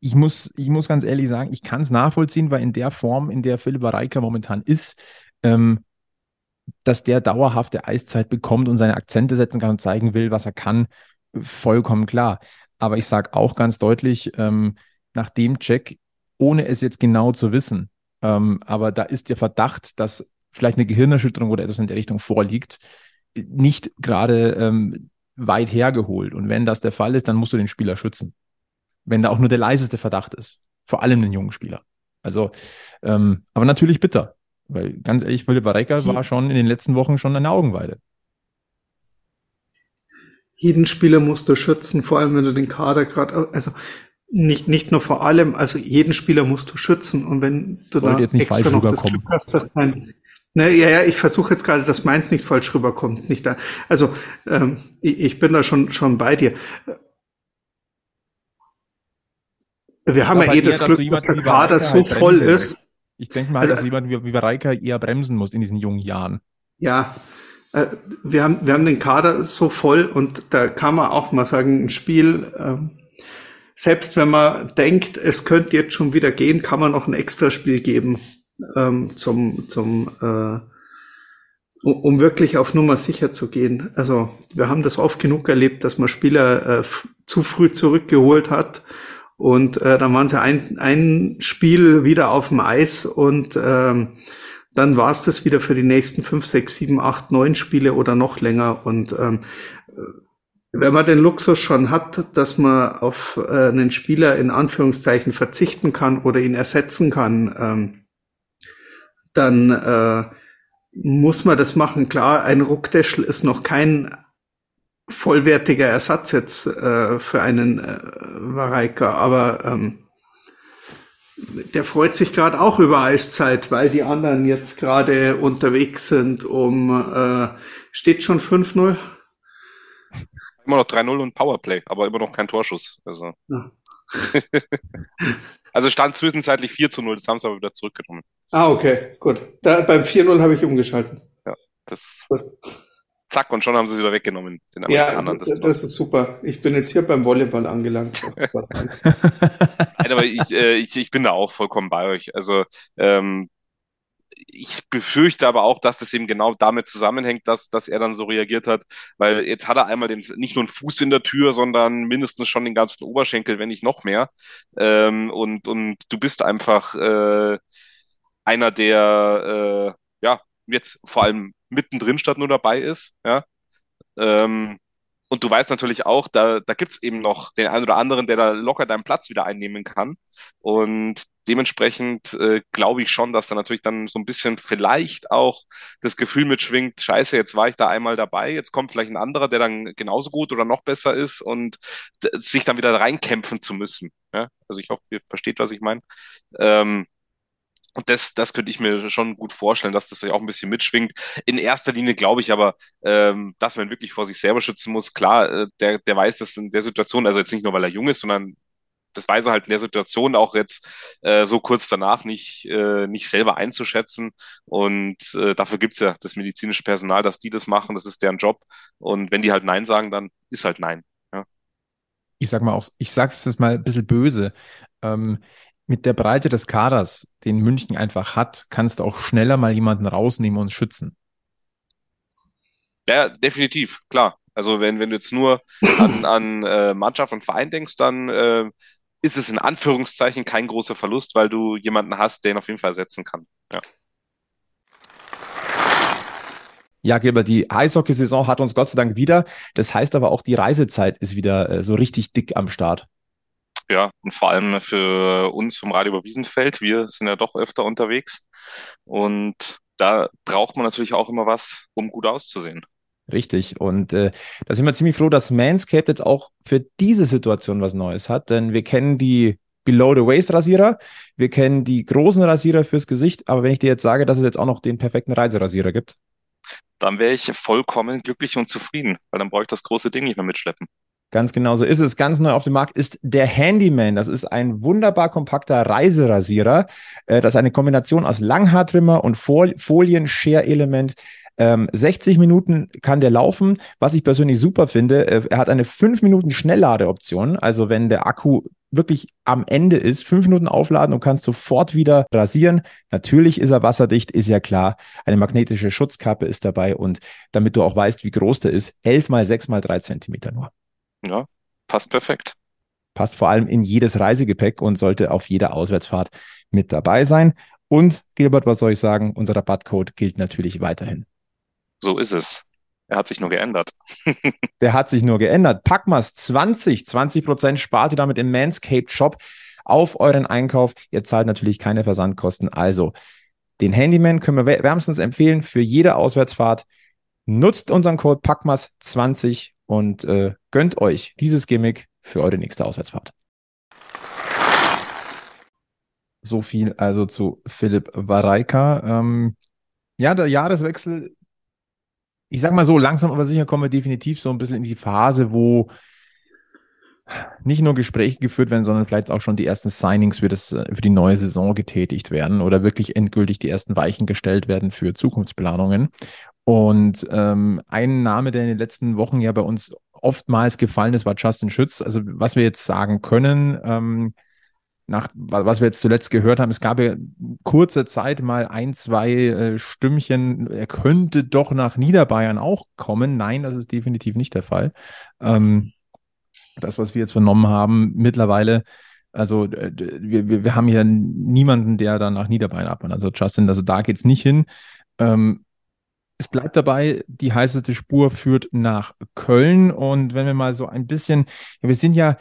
[SPEAKER 2] ich muss, ich muss ganz ehrlich sagen, ich kann es nachvollziehen, weil in der Form, in der Philipp Reika momentan ist, ähm, dass der dauerhafte Eiszeit bekommt und seine Akzente setzen kann und zeigen will, was er kann, vollkommen klar. Aber ich sage auch ganz deutlich, ähm, nach dem Check, ohne es jetzt genau zu wissen, ähm, aber da ist der Verdacht, dass vielleicht eine Gehirnerschütterung oder etwas in der Richtung vorliegt, nicht gerade ähm, weit hergeholt. Und wenn das der Fall ist, dann musst du den Spieler schützen. Wenn da auch nur der leiseste Verdacht ist. Vor allem den jungen Spieler. Also, ähm, aber natürlich bitter. Weil ganz ehrlich, Philipp Vareka war schon in den letzten Wochen schon eine Augenweide.
[SPEAKER 4] Jeden Spieler musst du schützen, vor allem wenn du den Kader gerade, also nicht, nicht nur vor allem, also jeden Spieler musst du schützen. Und wenn du
[SPEAKER 2] Sollte da jetzt nicht extra noch das Glück
[SPEAKER 4] hast, dass dein, ne, ja, ja, ich versuche jetzt gerade, dass meins nicht falsch rüberkommt, nicht da, also ähm, ich, ich bin da schon, schon bei dir. Wir haben ja eh das Glück, dass der Kader so voll ist.
[SPEAKER 2] Ich denke mal, also, dass jemand wie, wie Reika eher bremsen muss in diesen jungen Jahren.
[SPEAKER 4] Ja, äh, wir haben, wir haben den Kader so voll und da kann man auch mal sagen, ein Spiel, ähm, selbst wenn man denkt, es könnte jetzt schon wieder gehen, kann man noch ein extra Spiel geben, ähm, zum, zum, äh, um, wirklich auf Nummer sicher zu gehen. Also wir haben das oft genug erlebt, dass man Spieler äh, zu früh zurückgeholt hat und äh, dann waren sie ein, ein Spiel wieder auf dem Eis und ähm, dann war es das wieder für die nächsten fünf, sechs, sieben, acht, neun Spiele oder noch länger. Und ähm, wenn man den Luxus schon hat, dass man auf äh, einen Spieler in Anführungszeichen verzichten kann oder ihn ersetzen kann, ähm, dann äh, muss man das machen. Klar, ein Ruckdeschl ist noch kein vollwertiger Ersatz jetzt äh, für einen äh, Vareika, aber ähm, der freut sich gerade auch über Eiszeit, weil die anderen jetzt gerade unterwegs sind um äh, steht schon 5-0.
[SPEAKER 3] Immer noch 3-0 und Powerplay, aber immer noch kein Torschuss. Also, ja. also stand zwischenzeitlich 4 zu 0, das haben sie aber wieder zurückgenommen.
[SPEAKER 4] Ah, okay, gut. Da, beim 4-0 habe ich umgeschalten.
[SPEAKER 3] Ja, das. Gut zack, und schon haben sie es wieder weggenommen.
[SPEAKER 4] Den ja, das, das, das, ist super. Ich bin jetzt hier beim Volleyball angelangt.
[SPEAKER 3] Nein, aber ich, äh, ich, ich bin da auch vollkommen bei euch. Also ähm, ich befürchte aber auch, dass das eben genau damit zusammenhängt, dass, dass er dann so reagiert hat, weil jetzt hat er einmal den, nicht nur einen Fuß in der Tür, sondern mindestens schon den ganzen Oberschenkel, wenn nicht noch mehr. Ähm, und, und du bist einfach äh, einer, der äh, ja jetzt vor allem mittendrin statt nur dabei ist, ja. Ähm, und du weißt natürlich auch, da, da gibt es eben noch den einen oder anderen, der da locker deinen Platz wieder einnehmen kann. Und dementsprechend äh, glaube ich schon, dass da natürlich dann so ein bisschen vielleicht auch das Gefühl mitschwingt, scheiße, jetzt war ich da einmal dabei, jetzt kommt vielleicht ein anderer, der dann genauso gut oder noch besser ist und sich dann wieder reinkämpfen zu müssen. Ja? Also ich hoffe, ihr versteht, was ich meine. Ähm, das, das könnte ich mir schon gut vorstellen, dass das vielleicht auch ein bisschen mitschwingt. In erster Linie glaube ich aber, ähm, dass man wirklich vor sich selber schützen muss. Klar, äh, der, der weiß das in der Situation, also jetzt nicht nur, weil er jung ist, sondern das weiß er halt in der Situation auch jetzt äh, so kurz danach nicht, äh, nicht selber einzuschätzen. Und äh, dafür gibt's ja das medizinische Personal, dass die das machen, das ist deren Job. Und wenn die halt Nein sagen, dann ist halt Nein. Ja.
[SPEAKER 2] Ich sag mal auch, ich sag's jetzt mal ein bisschen böse. Ähm, mit der Breite des Kaders, den München einfach hat, kannst du auch schneller mal jemanden rausnehmen und schützen.
[SPEAKER 3] Ja, definitiv, klar. Also wenn, wenn du jetzt nur an, an äh, Mannschaft und Verein denkst, dann äh, ist es in Anführungszeichen kein großer Verlust, weil du jemanden hast, der ihn auf jeden Fall ersetzen kann. Ja.
[SPEAKER 2] Ja, Gilbert, die Eishockeysaison hat uns Gott sei Dank wieder. Das heißt aber auch, die Reisezeit ist wieder äh, so richtig dick am Start.
[SPEAKER 3] Ja, und vor allem für uns vom Radio über Wiesenfeld. Wir sind ja doch öfter unterwegs. Und da braucht man natürlich auch immer was, um gut auszusehen.
[SPEAKER 2] Richtig. Und äh, da sind wir ziemlich froh, dass Manscaped jetzt auch für diese Situation was Neues hat, denn wir kennen die Below-the-Waist-Rasierer, wir kennen die großen Rasierer fürs Gesicht, aber wenn ich dir jetzt sage, dass es jetzt auch noch den perfekten Reiserasierer gibt,
[SPEAKER 3] dann wäre ich vollkommen glücklich und zufrieden, weil dann brauche ich das große Ding nicht mehr mitschleppen.
[SPEAKER 2] Ganz genau so ist es. Ganz neu auf dem Markt ist der Handyman. Das ist ein wunderbar kompakter Reiserasierer. Äh, das ist eine Kombination aus Langhaartrimmer und Folien-Share-Element. 60 ähm, Minuten kann der laufen. Was ich persönlich super finde, äh, er hat eine 5 Minuten Schnellladeoption. Also wenn der Akku wirklich am Ende ist, 5 Minuten aufladen und kannst sofort wieder rasieren. Natürlich ist er wasserdicht, ist ja klar. Eine magnetische Schutzkappe ist dabei und damit du auch weißt, wie groß der ist, 11 mal 6 mal 3 Zentimeter nur.
[SPEAKER 3] Ja, passt perfekt.
[SPEAKER 2] Passt vor allem in jedes Reisegepäck und sollte auf jeder Auswärtsfahrt mit dabei sein. Und Gilbert, was soll ich sagen? Unser Rabattcode gilt natürlich weiterhin.
[SPEAKER 3] So ist es. Er hat sich nur geändert.
[SPEAKER 2] Der hat sich nur geändert. Packmas 20, 20 Prozent spart ihr damit im Manscaped Shop auf euren Einkauf. Ihr zahlt natürlich keine Versandkosten. Also den Handyman können wir wärmstens empfehlen für jede Auswärtsfahrt. Nutzt unseren Code Packmas 20 und äh, gönnt euch dieses Gimmick für eure nächste Auswärtsfahrt. So viel also zu Philipp Wareika. Ähm, ja, der Jahreswechsel ich sag mal so, langsam aber sicher kommen wir definitiv so ein bisschen in die Phase, wo nicht nur Gespräche geführt werden, sondern vielleicht auch schon die ersten Signings für, das, für die neue Saison getätigt werden oder wirklich endgültig die ersten Weichen gestellt werden für Zukunftsplanungen. Und ähm, ein Name, der in den letzten Wochen ja bei uns oftmals gefallen ist, war Justin Schütz. Also was wir jetzt sagen können, ähm, nach was wir jetzt zuletzt gehört haben, es gab ja kurze Zeit mal ein, zwei äh, Stimmchen, er könnte doch nach Niederbayern auch kommen. Nein, das ist definitiv nicht der Fall. Ähm, das, was wir jetzt vernommen haben, mittlerweile, also wir, wir, wir haben hier niemanden, der dann nach Niederbayern abmacht. Also Justin, also da geht es nicht hin. Ähm, es bleibt dabei, die heißeste Spur führt nach Köln. Und wenn wir mal so ein bisschen, ja, wir sind ja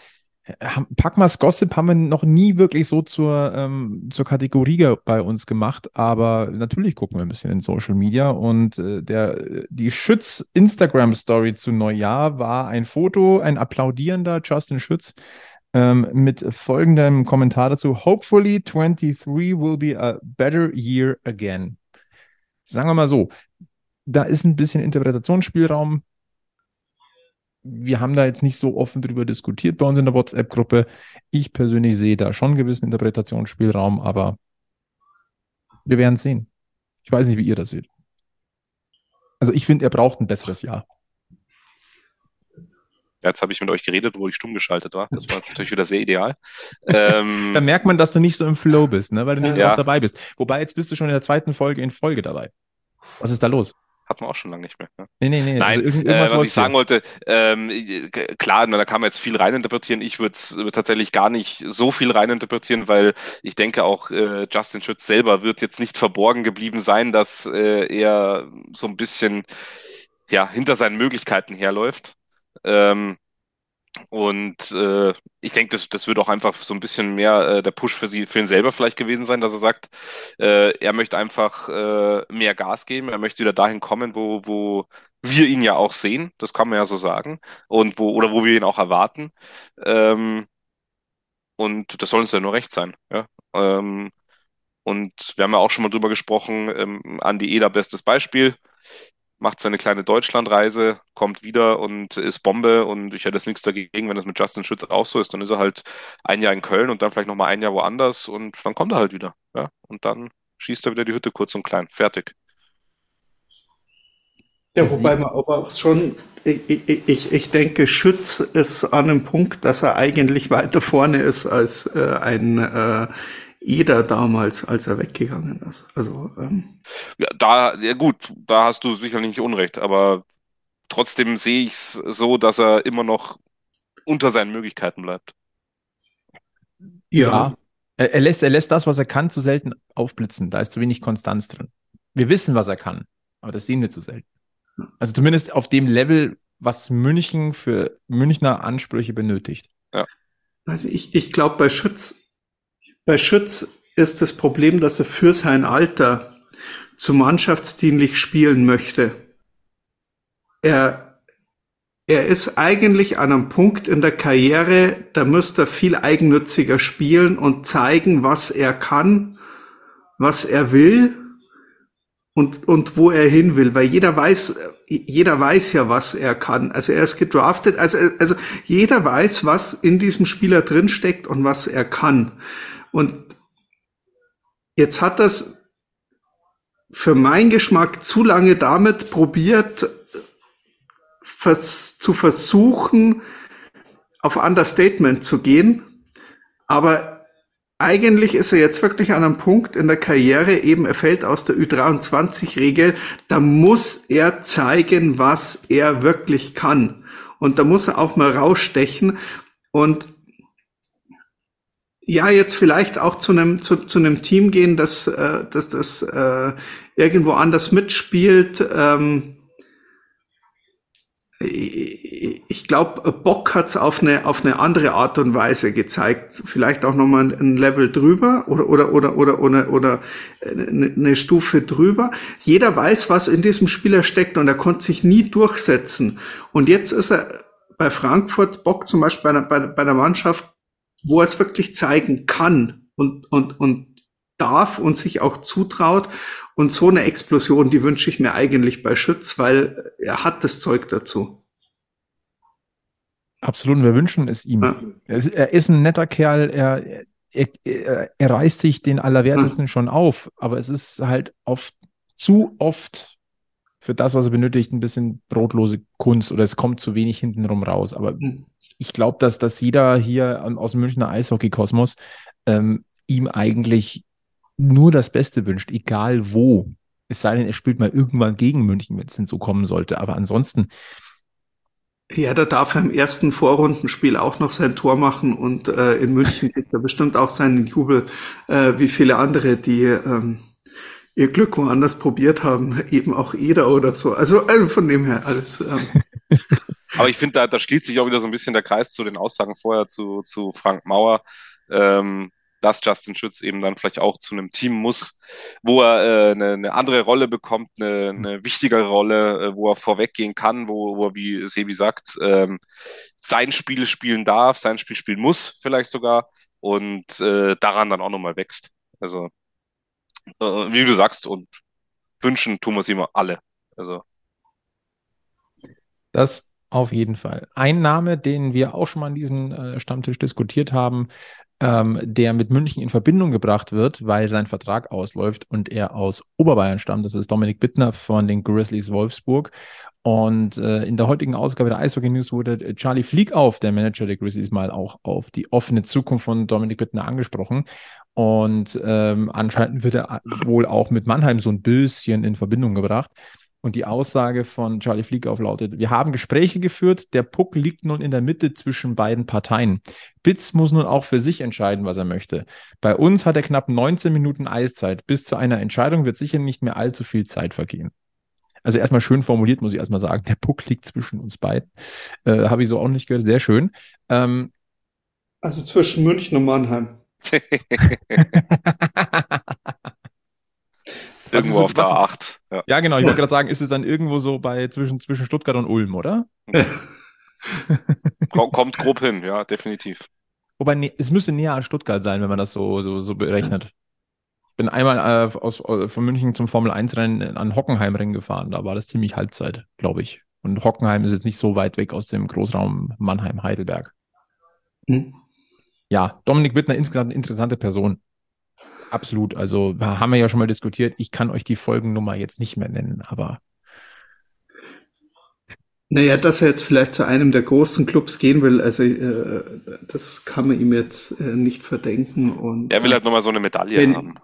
[SPEAKER 2] Packmas Gossip haben wir noch nie wirklich so zur, ähm, zur Kategorie bei uns gemacht, aber natürlich gucken wir ein bisschen in Social Media und äh, der, die Schütz Instagram Story zu Neujahr war ein Foto, ein applaudierender Justin Schütz ähm, mit folgendem Kommentar dazu: Hopefully 23 will be a better year again. Sagen wir mal so, da ist ein bisschen Interpretationsspielraum wir haben da jetzt nicht so offen drüber diskutiert bei uns in der WhatsApp-Gruppe. Ich persönlich sehe da schon einen gewissen Interpretationsspielraum, aber wir werden es sehen. Ich weiß nicht, wie ihr das seht. Also ich finde, er braucht ein besseres Jahr.
[SPEAKER 3] Ja, jetzt habe ich mit euch geredet, wo ich stumm geschaltet war. Das war jetzt natürlich wieder sehr ideal.
[SPEAKER 2] Ähm, da merkt man, dass du nicht so im Flow bist, ne? weil du nicht so ja. dabei bist. Wobei, jetzt bist du schon in der zweiten Folge in Folge dabei. Was ist da los?
[SPEAKER 3] Hatten wir auch schon lange nicht mehr. Ne?
[SPEAKER 2] Nee, nee, nee.
[SPEAKER 3] Nein, also äh, was ich sagen wollte, ähm, klar, da kann man jetzt viel reininterpretieren. Ich würde tatsächlich gar nicht so viel reininterpretieren, weil ich denke auch, äh, Justin Schütz selber wird jetzt nicht verborgen geblieben sein, dass äh, er so ein bisschen ja, hinter seinen Möglichkeiten herläuft. Ähm, und äh, ich denke, das, das wird auch einfach so ein bisschen mehr äh, der Push für, sie, für ihn selber vielleicht gewesen sein, dass er sagt, äh, er möchte einfach äh, mehr Gas geben, er möchte wieder dahin kommen, wo, wo wir ihn ja auch sehen, das kann man ja so sagen, und wo, oder wo wir ihn auch erwarten. Ähm, und das soll uns ja nur recht sein. Ja? Ähm, und wir haben ja auch schon mal drüber gesprochen, ähm, Andi Eder, bestes Beispiel macht seine kleine Deutschlandreise, kommt wieder und ist Bombe und ich hätte jetzt nichts dagegen, wenn das mit Justin Schütz auch so ist. Dann ist er halt ein Jahr in Köln und dann vielleicht nochmal ein Jahr woanders und dann kommt er halt wieder. Ja? Und dann schießt er wieder die Hütte kurz und klein. Fertig.
[SPEAKER 4] Ja, wobei man aber auch schon, ich, ich, ich denke, Schütz ist an einem Punkt, dass er eigentlich weiter vorne ist als äh, ein äh, Eder damals, als er weggegangen ist. Also ähm,
[SPEAKER 3] ja, da, ja gut, da hast du sicherlich nicht Unrecht, aber trotzdem sehe ich es so, dass er immer noch unter seinen Möglichkeiten bleibt.
[SPEAKER 2] Ja. ja. Er, er, lässt, er lässt das, was er kann, zu selten aufblitzen. Da ist zu wenig Konstanz drin. Wir wissen, was er kann, aber das sehen wir zu selten. Also zumindest auf dem Level, was München für Münchner Ansprüche benötigt.
[SPEAKER 3] Ja.
[SPEAKER 4] Also ich, ich glaube, bei Schütz bei Schütz ist das Problem, dass er für sein Alter zu mannschaftsdienlich spielen möchte. er, er ist eigentlich an einem Punkt in der Karriere, da müsste er viel eigennütziger spielen und zeigen, was er kann, was er will und, und wo er hin will, weil jeder weiß, jeder weiß ja, was er kann. Also er ist gedraftet, also, also jeder weiß, was in diesem Spieler drinsteckt und was er kann. Und jetzt hat das für meinen Geschmack zu lange damit probiert, vers zu versuchen, auf Understatement zu gehen. Aber eigentlich ist er jetzt wirklich an einem Punkt in der Karriere, eben er fällt aus der Ü23-Regel, da muss er zeigen, was er wirklich kann. Und da muss er auch mal rausstechen. Und ja, jetzt vielleicht auch zu einem, zu, zu einem Team gehen, das, äh, das, das äh, irgendwo anders mitspielt. Ähm, ich glaube, Bock hat's auf eine auf eine andere Art und Weise gezeigt. Vielleicht auch nochmal ein Level drüber oder oder oder oder oder oder eine, Stufe drüber. Jeder weiß, was in diesem Spieler steckt und er konnte sich nie durchsetzen. Und jetzt ist er bei Frankfurt Bock zum Beispiel bei, bei, bei der Mannschaft, wo er es wirklich zeigen kann und und und darf und sich auch zutraut. Und so eine Explosion, die wünsche ich mir eigentlich bei Schütz, weil er hat das Zeug dazu.
[SPEAKER 2] Absolut, wir wünschen es ihm. Ja. Er ist ein netter Kerl, er, er, er, er reißt sich den Allerwertesten ja. schon auf, aber es ist halt oft zu oft für das, was er benötigt, ein bisschen brotlose Kunst oder es kommt zu wenig hintenrum raus. Aber mhm. ich glaube, dass, dass jeder hier aus dem Münchner Eishockey-Kosmos ähm, ihm eigentlich nur das Beste wünscht, egal wo. Es sei denn, er spielt mal irgendwann gegen München, wenn es denn so kommen sollte. Aber ansonsten.
[SPEAKER 4] Ja, da darf er im ersten Vorrundenspiel auch noch sein Tor machen und äh, in München kriegt er bestimmt auch seinen Jubel, äh, wie viele andere, die ähm, ihr Glück woanders probiert haben, eben auch Eder oder so. Also, also von dem her alles. Ähm.
[SPEAKER 3] Aber ich finde, da, da schließt sich auch wieder so ein bisschen der Kreis zu den Aussagen vorher zu, zu Frank Mauer. Ähm, dass Justin Schütz eben dann vielleicht auch zu einem Team muss, wo er äh, eine, eine andere Rolle bekommt, eine, eine wichtigere Rolle, äh, wo er vorweggehen kann, wo, wo er, wie Sebi sagt, ähm, sein Spiel spielen darf, sein Spiel spielen muss, vielleicht sogar, und äh, daran dann auch nochmal wächst. Also, äh, wie du sagst, und wünschen tun wir es immer alle. Also.
[SPEAKER 2] Das auf jeden Fall. Ein Name, den wir auch schon mal an diesem äh, Stammtisch diskutiert haben, ähm, der mit München in Verbindung gebracht wird, weil sein Vertrag ausläuft und er aus Oberbayern stammt. Das ist Dominik Bittner von den Grizzlies Wolfsburg. Und äh, in der heutigen Ausgabe der Eishockey News wurde Charlie Flieg der Manager der Grizzlies, mal auch auf die offene Zukunft von Dominik Bittner angesprochen. Und ähm, anscheinend wird er wohl auch mit Mannheim so ein bisschen in Verbindung gebracht. Und die Aussage von Charlie Fliegauf lautet, wir haben Gespräche geführt, der Puck liegt nun in der Mitte zwischen beiden Parteien. Bitz muss nun auch für sich entscheiden, was er möchte. Bei uns hat er knapp 19 Minuten Eiszeit. Bis zu einer Entscheidung wird sicher nicht mehr allzu viel Zeit vergehen. Also erstmal schön formuliert, muss ich erstmal sagen. Der Puck liegt zwischen uns beiden. Äh, Habe ich so auch nicht gehört. Sehr schön. Ähm,
[SPEAKER 4] also zwischen München und Mannheim.
[SPEAKER 3] Irgendwo also so, auf der A8.
[SPEAKER 2] Ja. ja, genau. Ich wollte gerade sagen, ist es dann irgendwo so bei zwischen, zwischen Stuttgart und Ulm, oder?
[SPEAKER 3] Kommt grob hin, ja, definitiv.
[SPEAKER 2] Wobei, nee, es müsste näher an Stuttgart sein, wenn man das so, so, so berechnet. Ich bin einmal äh, aus, äh, von München zum Formel 1-Rennen an Hockenheimring gefahren. Da war das ziemlich Halbzeit, glaube ich. Und Hockenheim ist jetzt nicht so weit weg aus dem Großraum Mannheim-Heidelberg. Hm. Ja, Dominik Wittner insgesamt eine interessante Person. Absolut. Also haben wir ja schon mal diskutiert. Ich kann euch die Folgennummer jetzt nicht mehr nennen, aber.
[SPEAKER 4] Naja, dass er jetzt vielleicht zu einem der großen Clubs gehen will, also äh, das kann man ihm jetzt äh, nicht verdenken. Und,
[SPEAKER 3] er will halt nochmal so eine Medaille
[SPEAKER 4] wenn,
[SPEAKER 3] haben.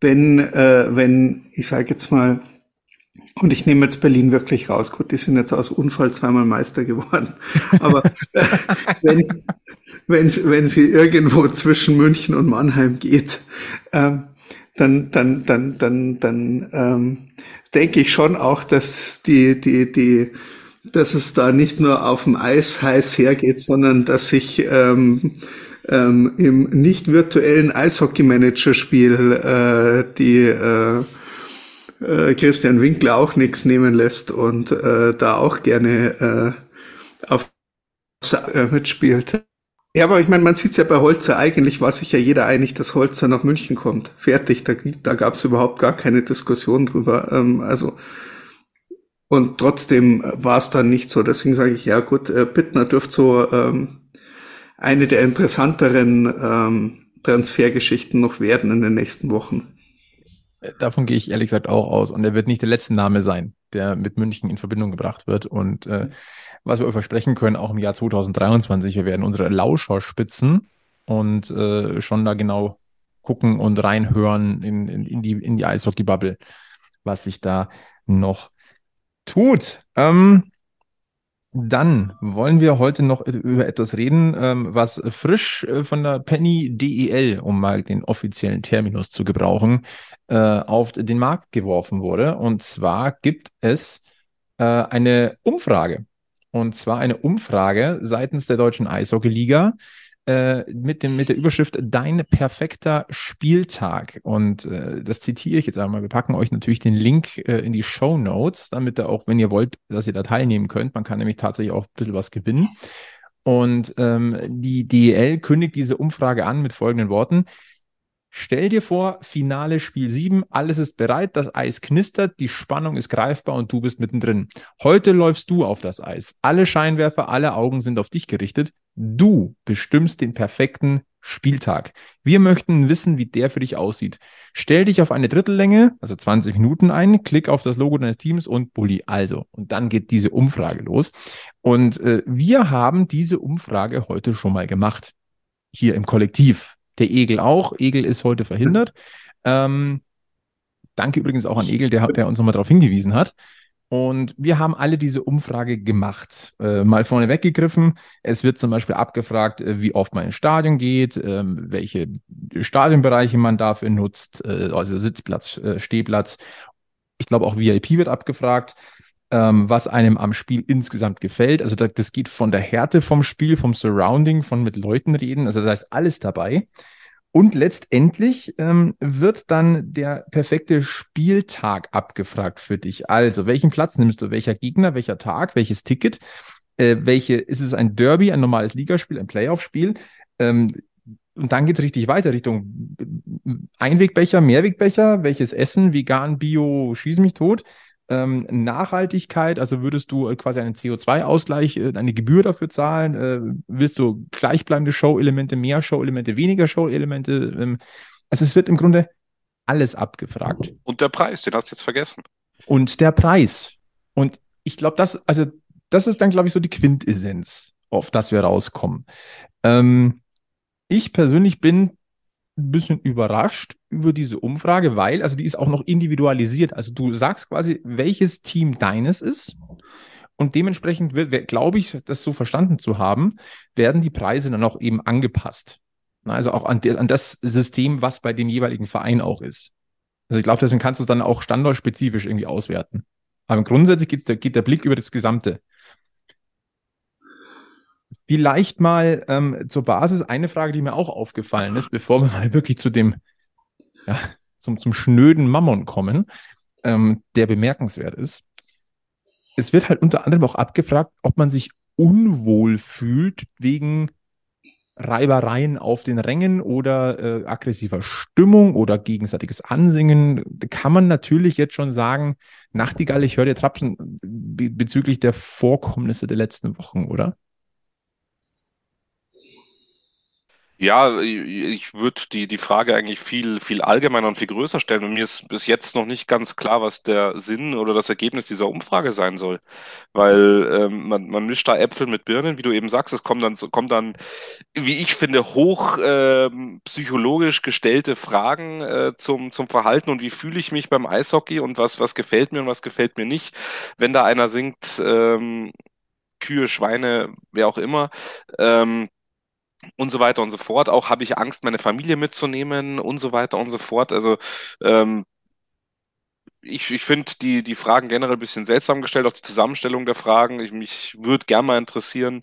[SPEAKER 4] Wenn, äh, wenn, ich sage jetzt mal, und ich nehme jetzt Berlin wirklich raus. Gut, die sind jetzt aus Unfall zweimal Meister geworden. Aber wenn, wenn, wenn sie irgendwo zwischen München und Mannheim geht, ähm, dann, dann, dann, dann, dann ähm, denke ich schon auch, dass die, die, die, dass es da nicht nur auf dem Eis heiß hergeht, sondern dass sich ähm, ähm, im nicht virtuellen Eishockey-Manager-Spiel äh, die äh, äh, Christian Winkler auch nichts nehmen lässt und äh, da auch gerne äh, auf äh, mitspielt. Ja, aber ich meine, man sieht es ja bei Holzer, eigentlich war sich ja jeder einig, dass Holzer nach München kommt. Fertig, da, da gab es überhaupt gar keine Diskussion drüber. Ähm, also und trotzdem war es dann nicht so. Deswegen sage ich, ja gut, äh, Bittner dürfte so ähm, eine der interessanteren ähm, Transfergeschichten noch werden in den nächsten Wochen.
[SPEAKER 2] Davon gehe ich ehrlich gesagt auch aus. Und er wird nicht der letzte Name sein, der mit München in Verbindung gebracht wird. Und äh, was wir euch versprechen können, auch im Jahr 2023, wir werden unsere Lauscher spitzen und äh, schon da genau gucken und reinhören in, in, in die, in die Eishockey-Bubble, was sich da noch tut. Ähm, dann wollen wir heute noch über etwas reden, ähm, was frisch äh, von der Penny DEL, um mal den offiziellen Terminus zu gebrauchen, äh, auf den Markt geworfen wurde. Und zwar gibt es äh, eine Umfrage. Und zwar eine Umfrage seitens der Deutschen Eishockey-Liga, äh, mit, mit der Überschrift Dein perfekter Spieltag. Und äh, das zitiere ich jetzt einmal. Wir packen euch natürlich den Link äh, in die Show Notes, damit ihr auch, wenn ihr wollt, dass ihr da teilnehmen könnt. Man kann nämlich tatsächlich auch ein bisschen was gewinnen. Und ähm, die DEL kündigt diese Umfrage an mit folgenden Worten. Stell dir vor, Finale Spiel 7, alles ist bereit, das Eis knistert, die Spannung ist greifbar und du bist mittendrin. Heute läufst du auf das Eis. Alle Scheinwerfer, alle Augen sind auf dich gerichtet. Du bestimmst den perfekten Spieltag. Wir möchten wissen, wie der für dich aussieht. Stell dich auf eine Drittellänge, also 20 Minuten ein, klick auf das Logo deines Teams und Bulli. Also, und dann geht diese Umfrage los. Und äh, wir haben diese Umfrage heute schon mal gemacht. Hier im Kollektiv. Der Egel auch. Egel ist heute verhindert. Ähm, danke übrigens auch an Egel, der, der uns nochmal darauf hingewiesen hat. Und wir haben alle diese Umfrage gemacht. Äh, mal vorne weggegriffen. Es wird zum Beispiel abgefragt, äh, wie oft man ins Stadion geht, äh, welche Stadionbereiche man dafür nutzt, äh, also Sitzplatz, äh, Stehplatz. Ich glaube auch VIP wird abgefragt, ähm, was einem am Spiel insgesamt gefällt. Also das, das geht von der Härte vom Spiel, vom Surrounding, von mit Leuten reden. Also da ist alles dabei. Und letztendlich ähm, wird dann der perfekte Spieltag abgefragt für dich. Also, welchen Platz nimmst du? Welcher Gegner, welcher Tag, welches Ticket? Äh, welche, ist es ein Derby, ein normales Ligaspiel, ein Playoff-Spiel? Ähm, und dann geht es richtig weiter Richtung Einwegbecher, Mehrwegbecher, welches Essen, vegan, Bio, schieß mich tot ähm, Nachhaltigkeit, also würdest du äh, quasi einen CO2-Ausgleich, äh, eine Gebühr dafür zahlen? Äh, willst du gleichbleibende Show-Elemente, mehr Show-Elemente, weniger Show-Elemente? Ähm, also es wird im Grunde alles abgefragt.
[SPEAKER 3] Und der Preis, den hast du jetzt vergessen.
[SPEAKER 2] Und der Preis. Und ich glaube, das, also das ist dann, glaube ich, so die Quintessenz, auf das wir rauskommen. Ähm, ich persönlich bin ein bisschen überrascht über diese Umfrage, weil, also die ist auch noch individualisiert. Also du sagst quasi, welches Team deines ist. Und dementsprechend wird, glaube ich, das so verstanden zu haben, werden die Preise dann auch eben angepasst. Also auch an, an das System, was bei dem jeweiligen Verein auch ist. Also ich glaube, deswegen kannst du es dann auch standortspezifisch irgendwie auswerten. Aber grundsätzlich geht der Blick über das Gesamte. Vielleicht mal ähm, zur Basis eine Frage, die mir auch aufgefallen ist, bevor wir mal wirklich zu dem, ja, zum, zum schnöden Mammon kommen, ähm, der bemerkenswert ist. Es wird halt unter anderem auch abgefragt, ob man sich unwohl fühlt wegen Reibereien auf den Rängen oder äh, aggressiver Stimmung oder gegenseitiges Ansingen, kann man natürlich jetzt schon sagen, Nachtigall, ich höre dir trapsen bezüglich der Vorkommnisse der letzten Wochen, oder?
[SPEAKER 3] Ja, ich würde die, die Frage eigentlich viel, viel allgemeiner und viel größer stellen. Und mir ist bis jetzt noch nicht ganz klar, was der Sinn oder das Ergebnis dieser Umfrage sein soll. Weil ähm, man, man mischt da Äpfel mit Birnen, wie du eben sagst. Es kommen dann, kommen dann wie ich finde, hoch ähm, psychologisch gestellte Fragen äh, zum, zum Verhalten und wie fühle ich mich beim Eishockey und was, was gefällt mir und was gefällt mir nicht. Wenn da einer singt, ähm, Kühe, Schweine, wer auch immer, ähm, und so weiter und so fort. Auch habe ich Angst, meine Familie mitzunehmen und so weiter und so fort. Also ähm, ich, ich finde die, die Fragen generell ein bisschen seltsam gestellt, auch die Zusammenstellung der Fragen. Ich, mich würde gerne mal interessieren,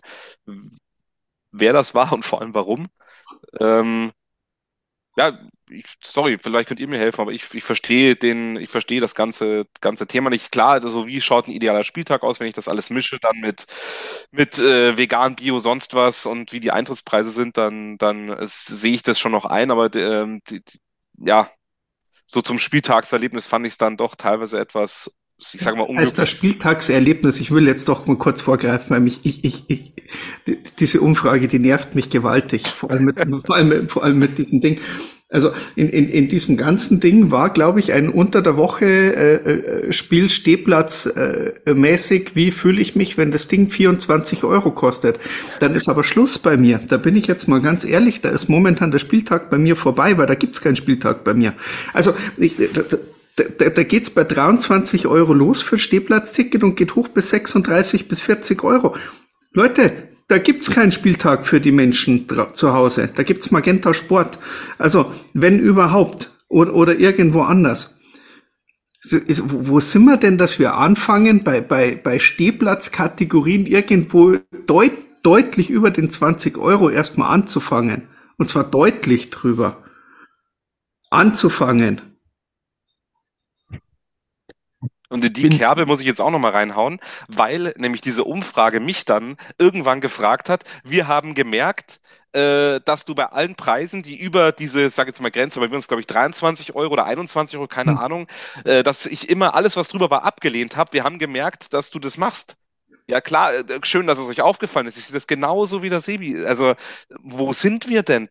[SPEAKER 3] wer das war und vor allem warum. Ähm, ja, ich, sorry, vielleicht könnt ihr mir helfen, aber ich, ich verstehe den, ich verstehe das ganze, ganze Thema nicht. Klar, also wie schaut ein idealer Spieltag aus, wenn ich das alles mische, dann mit, mit äh, vegan, Bio, sonst was und wie die Eintrittspreise sind, dann, dann äh, sehe ich das schon noch ein, aber ähm, die, die, ja, so zum Spieltagserlebnis fand ich es dann doch teilweise etwas ich sage mal
[SPEAKER 4] unglücklich. Als das Spieltagserlebnis, ich will jetzt doch mal kurz vorgreifen, weil mich, ich, ich, ich, diese Umfrage, die nervt mich gewaltig, vor allem mit, vor allem, vor allem mit diesem Ding. Also in, in, in diesem ganzen Ding war, glaube ich, ein unter der Woche äh, äh, Spiel Stehplatz äh, mäßig, wie fühle ich mich, wenn das Ding 24 Euro kostet. Dann ist aber Schluss bei mir. Da bin ich jetzt mal ganz ehrlich, da ist momentan der Spieltag bei mir vorbei, weil da gibt's keinen Spieltag bei mir. Also ich, da, da, da geht's bei 23 Euro los für Stehplatzticket und geht hoch bis 36 bis 40 Euro. Leute, da gibt's keinen Spieltag für die Menschen zu Hause. Da gibt's Magenta Sport. Also, wenn überhaupt. Oder, oder irgendwo anders. Wo sind wir denn, dass wir anfangen, bei, bei, bei Stehplatzkategorien irgendwo deut, deutlich über den 20 Euro erstmal anzufangen? Und zwar deutlich drüber. Anzufangen.
[SPEAKER 3] Und in die Kerbe muss ich jetzt auch nochmal reinhauen, weil nämlich diese Umfrage mich dann irgendwann gefragt hat, wir haben gemerkt, äh, dass du bei allen Preisen, die über diese, sag jetzt mal Grenze, bei uns glaube ich 23 Euro oder 21 Euro, keine hm. Ahnung, äh, dass ich immer alles, was drüber war, abgelehnt habe. Wir haben gemerkt, dass du das machst. Ja klar, äh, schön, dass es euch aufgefallen ist. Ich sehe das genauso wie der Sebi. Also, wo sind wir denn?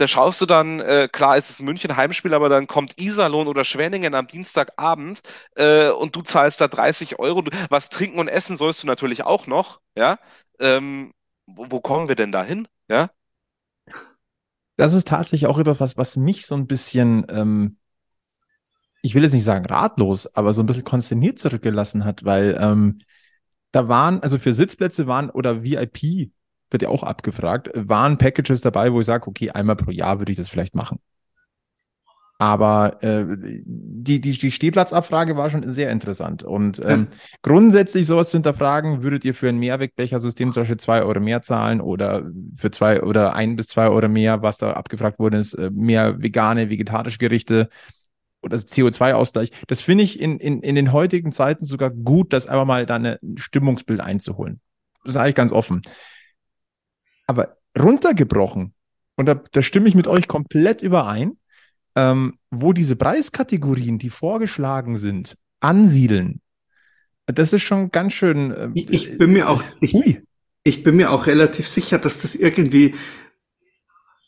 [SPEAKER 3] Da schaust du dann, äh, klar ist es München Heimspiel, aber dann kommt Iserlohn oder Schwenningen am Dienstagabend äh, und du zahlst da 30 Euro. Was trinken und essen sollst du natürlich auch noch, ja. Ähm, wo, wo kommen wir denn da hin, ja?
[SPEAKER 2] Das ist tatsächlich auch etwas, was, was mich so ein bisschen, ähm, ich will jetzt nicht sagen ratlos, aber so ein bisschen konsterniert zurückgelassen hat, weil ähm, da waren, also für Sitzplätze waren oder VIP wird ja auch abgefragt, waren Packages dabei, wo ich sage, okay, einmal pro Jahr würde ich das vielleicht machen. Aber äh, die, die, die Stehplatzabfrage war schon sehr interessant. Und ähm, hm. grundsätzlich sowas zu hinterfragen, würdet ihr für ein Mehrwegbechersystem zum Beispiel zwei Euro mehr zahlen oder für zwei oder ein bis zwei Euro mehr, was da abgefragt wurde, ist äh, mehr vegane, vegetarische Gerichte oder CO2-Ausgleich. Das finde ich in, in, in den heutigen Zeiten sogar gut, das einfach mal da ein Stimmungsbild einzuholen. Das sage ich ganz offen. Aber runtergebrochen, und da, da stimme ich mit euch komplett überein, ähm, wo diese Preiskategorien, die vorgeschlagen sind, ansiedeln, das ist schon ganz schön.
[SPEAKER 4] Äh, ich bin mir auch, ich, ich, bin mir auch relativ sicher, dass das irgendwie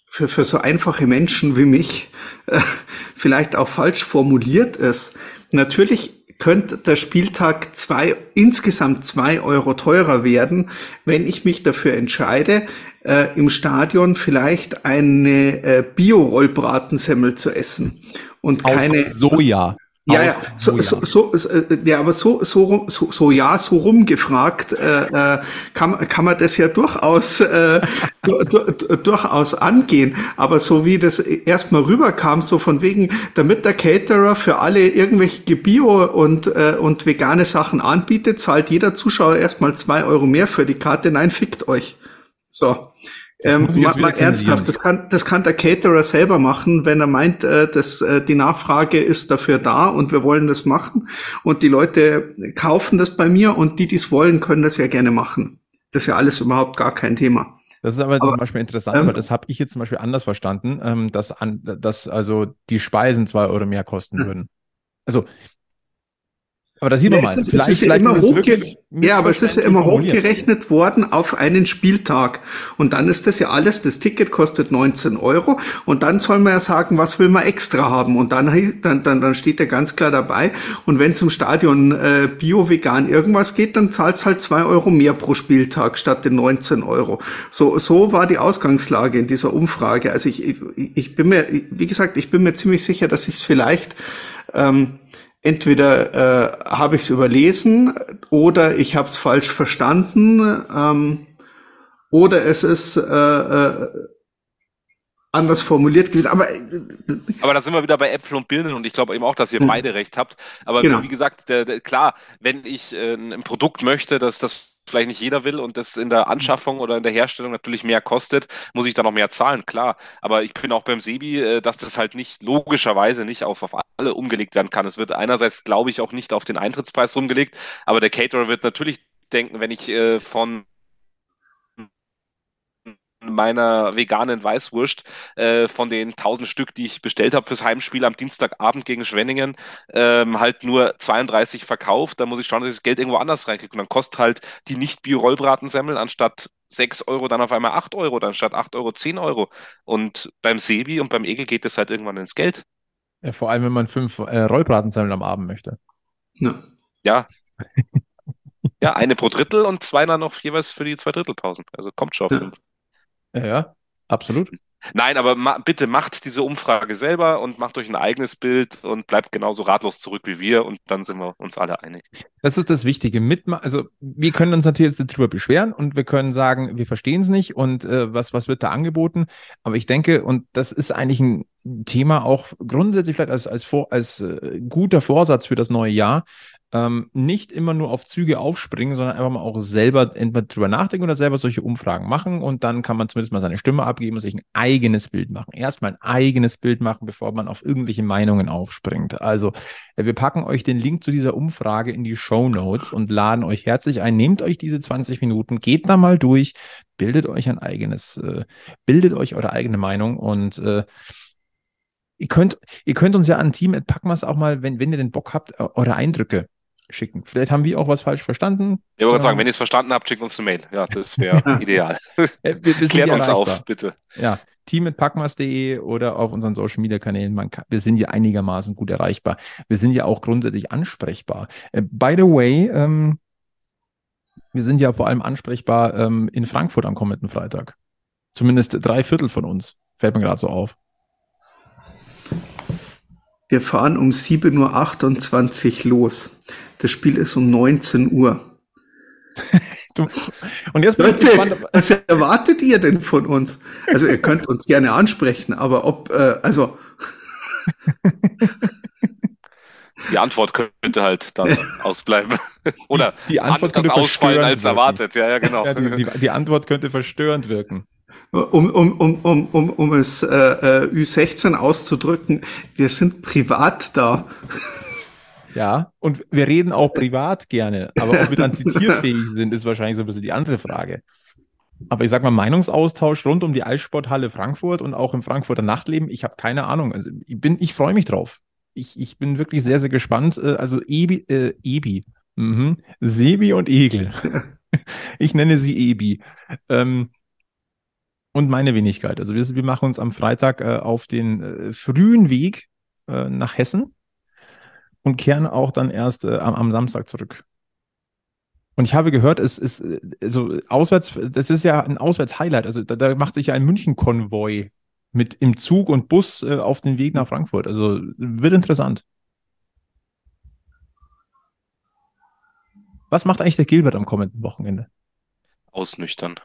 [SPEAKER 4] für, für so einfache Menschen wie mich äh, vielleicht auch falsch formuliert ist. Natürlich könnte der Spieltag zwei, insgesamt zwei Euro teurer werden, wenn ich mich dafür entscheide, äh, im Stadion vielleicht eine äh, Bio-Rollbratensemmel zu essen und
[SPEAKER 2] Aus
[SPEAKER 4] keine
[SPEAKER 2] Soja.
[SPEAKER 4] Ja, ja, so, so, so, so, äh, ja, aber so, so, so, so ja, so rumgefragt, äh, äh, kann, kann man das ja durchaus, äh, du, du, durchaus angehen. Aber so wie das erstmal rüberkam, so von wegen, damit der Caterer für alle irgendwelche Bio und, äh, und vegane Sachen anbietet, zahlt jeder Zuschauer erstmal zwei Euro mehr für die Karte. Nein, fickt euch. So. Ähm, mal, mal ernsthaft, das kann, das kann der Caterer selber machen, wenn er meint, äh, dass äh, die Nachfrage ist dafür da und wir wollen das machen und die Leute kaufen das bei mir und die, die es wollen, können das ja gerne machen. Das ist ja alles überhaupt gar kein Thema.
[SPEAKER 2] Das ist aber, aber zum Beispiel interessant, ähm, weil das habe ich jetzt zum Beispiel anders verstanden, ähm, dass, an, dass also die Speisen zwei Euro mehr kosten hm. würden. Also aber da sieht man mal,
[SPEAKER 4] vielleicht, ist vielleicht ist es wirklich. Ja, aber es ist ja immer hochgerechnet worden auf einen Spieltag. Und dann ist das ja alles, das Ticket kostet 19 Euro. Und dann soll man ja sagen, was will man extra haben. Und dann, dann, dann, dann steht ja ganz klar dabei. Und wenn zum Stadion äh, Bio, Vegan irgendwas geht, dann zahlt es halt zwei Euro mehr pro Spieltag statt den 19 Euro. So, so war die Ausgangslage in dieser Umfrage. Also ich, ich, ich bin mir, wie gesagt, ich bin mir ziemlich sicher, dass ich es vielleicht ähm, entweder äh, habe ich es überlesen oder ich habe es falsch verstanden ähm, oder es ist äh, äh, anders formuliert gewesen. Aber, äh,
[SPEAKER 3] aber da sind wir wieder bei Äpfel und Birnen und ich glaube eben auch, dass ihr beide recht habt. Aber genau. wie gesagt, der, der, klar, wenn ich äh, ein Produkt möchte, dass das vielleicht nicht jeder will und das in der Anschaffung oder in der Herstellung natürlich mehr kostet, muss ich da noch mehr zahlen, klar. Aber ich bin auch beim Sebi, äh, dass das halt nicht logischerweise nicht auf, auf alle umgelegt werden kann. Es wird einerseits, glaube ich, auch nicht auf den Eintrittspreis rumgelegt, aber der Caterer wird natürlich denken, wenn ich äh, von meiner veganen Weißwurst äh, von den 1000 Stück, die ich bestellt habe fürs Heimspiel am Dienstagabend gegen Schwenningen, ähm, halt nur 32 verkauft. Da muss ich schauen, dass ich das Geld irgendwo anders reinkriege. Und dann kostet halt die Nicht-Bio-Rollbratensemmel anstatt 6 Euro dann auf einmal 8 Euro, dann statt 8 Euro 10 Euro. Und beim Sebi und beim Egel geht das halt irgendwann ins Geld.
[SPEAKER 2] Ja, vor allem, wenn man fünf äh, Rollbratensemmeln am Abend möchte.
[SPEAKER 4] Ja.
[SPEAKER 3] Ja. ja, eine pro Drittel und zwei dann noch jeweils für die zwei Drittelpausen. Also kommt schon auf
[SPEAKER 4] Ja.
[SPEAKER 3] fünf.
[SPEAKER 2] Ja, absolut.
[SPEAKER 3] Nein, aber ma bitte macht diese Umfrage selber und macht euch ein eigenes Bild und bleibt genauso ratlos zurück wie wir und dann sind wir uns alle einig.
[SPEAKER 2] Das ist das Wichtige. Mitma also wir können uns natürlich jetzt darüber beschweren und wir können sagen, wir verstehen es nicht und äh, was, was wird da angeboten. Aber ich denke, und das ist eigentlich ein Thema auch grundsätzlich vielleicht als, als, Vor als äh, guter Vorsatz für das neue Jahr, ähm, nicht immer nur auf Züge aufspringen, sondern einfach mal auch selber entweder drüber nachdenken oder selber solche Umfragen machen und dann kann man zumindest mal seine Stimme abgeben und sich ein eigenes Bild machen. Erstmal ein eigenes Bild machen, bevor man auf irgendwelche Meinungen aufspringt. Also äh, wir packen euch den Link zu dieser Umfrage in die Show Notes und laden euch herzlich ein. Nehmt euch diese 20 Minuten, geht da mal durch, bildet euch ein eigenes, äh, bildet euch eure eigene Meinung und äh, ihr könnt, ihr könnt uns ja an Team at Packmas auch mal, wenn, wenn ihr den Bock habt, eure Eindrücke schicken. Vielleicht haben wir auch was falsch verstanden.
[SPEAKER 3] Ich wollte
[SPEAKER 2] Ja.
[SPEAKER 3] sagen, wenn ihr es verstanden habt, schickt uns eine Mail. Ja, das wäre ideal.
[SPEAKER 2] Wir, wir
[SPEAKER 3] Klärt uns auf, bitte.
[SPEAKER 2] Ja, team.packmas.de oder auf unseren Social Media Kanälen. Man kann, wir sind ja einigermaßen gut erreichbar. Wir sind ja auch grundsätzlich ansprechbar. Äh, by the way, ähm, wir sind ja vor allem ansprechbar ähm, in Frankfurt am kommenden Freitag. Zumindest drei Viertel von uns. Fällt mir gerade so auf.
[SPEAKER 4] Wir fahren um 7.28 Uhr los. Das Spiel ist um 19 Uhr.
[SPEAKER 2] Du, und jetzt bin ich gespannt.
[SPEAKER 4] Leute, was erwartet ihr denn von uns? Also ihr könnt uns gerne ansprechen, aber ob, äh, also
[SPEAKER 3] Die Antwort könnte halt dann ausbleiben. Oder
[SPEAKER 2] Die Antwort könnte
[SPEAKER 3] ausfallen als
[SPEAKER 2] wirken.
[SPEAKER 3] erwartet. Ja, ja, genau.
[SPEAKER 2] Ja, die, die, die Antwort könnte verstörend wirken.
[SPEAKER 4] Um, um, um, um, um, um es äh, äh, Ü16 auszudrücken, wir sind privat da.
[SPEAKER 2] Ja, und wir reden auch privat gerne, aber ob wir dann zitierfähig sind, ist wahrscheinlich so ein bisschen die andere Frage. Aber ich sag mal, Meinungsaustausch rund um die Eissporthalle Frankfurt und auch im Frankfurter Nachtleben, ich habe keine Ahnung. Also ich bin, ich freue mich drauf. Ich, ich bin wirklich sehr, sehr gespannt. Äh, Also Ebi, äh, Ebi, mhm. Sebi und Egel. Ich nenne sie Ebi. Ähm, und meine Wenigkeit. Also wir, wir machen uns am Freitag äh, auf den äh, frühen Weg äh, nach Hessen und kehren auch dann erst äh, am, am Samstag zurück. Und ich habe gehört, es ist also auswärts, das ist ja ein Auswärts-Highlight. Also da, da macht sich ja ein München-Konvoi mit im Zug und Bus äh, auf den Weg nach Frankfurt. Also wird interessant. Was macht eigentlich der Gilbert am kommenden Wochenende?
[SPEAKER 3] Ausnüchtern.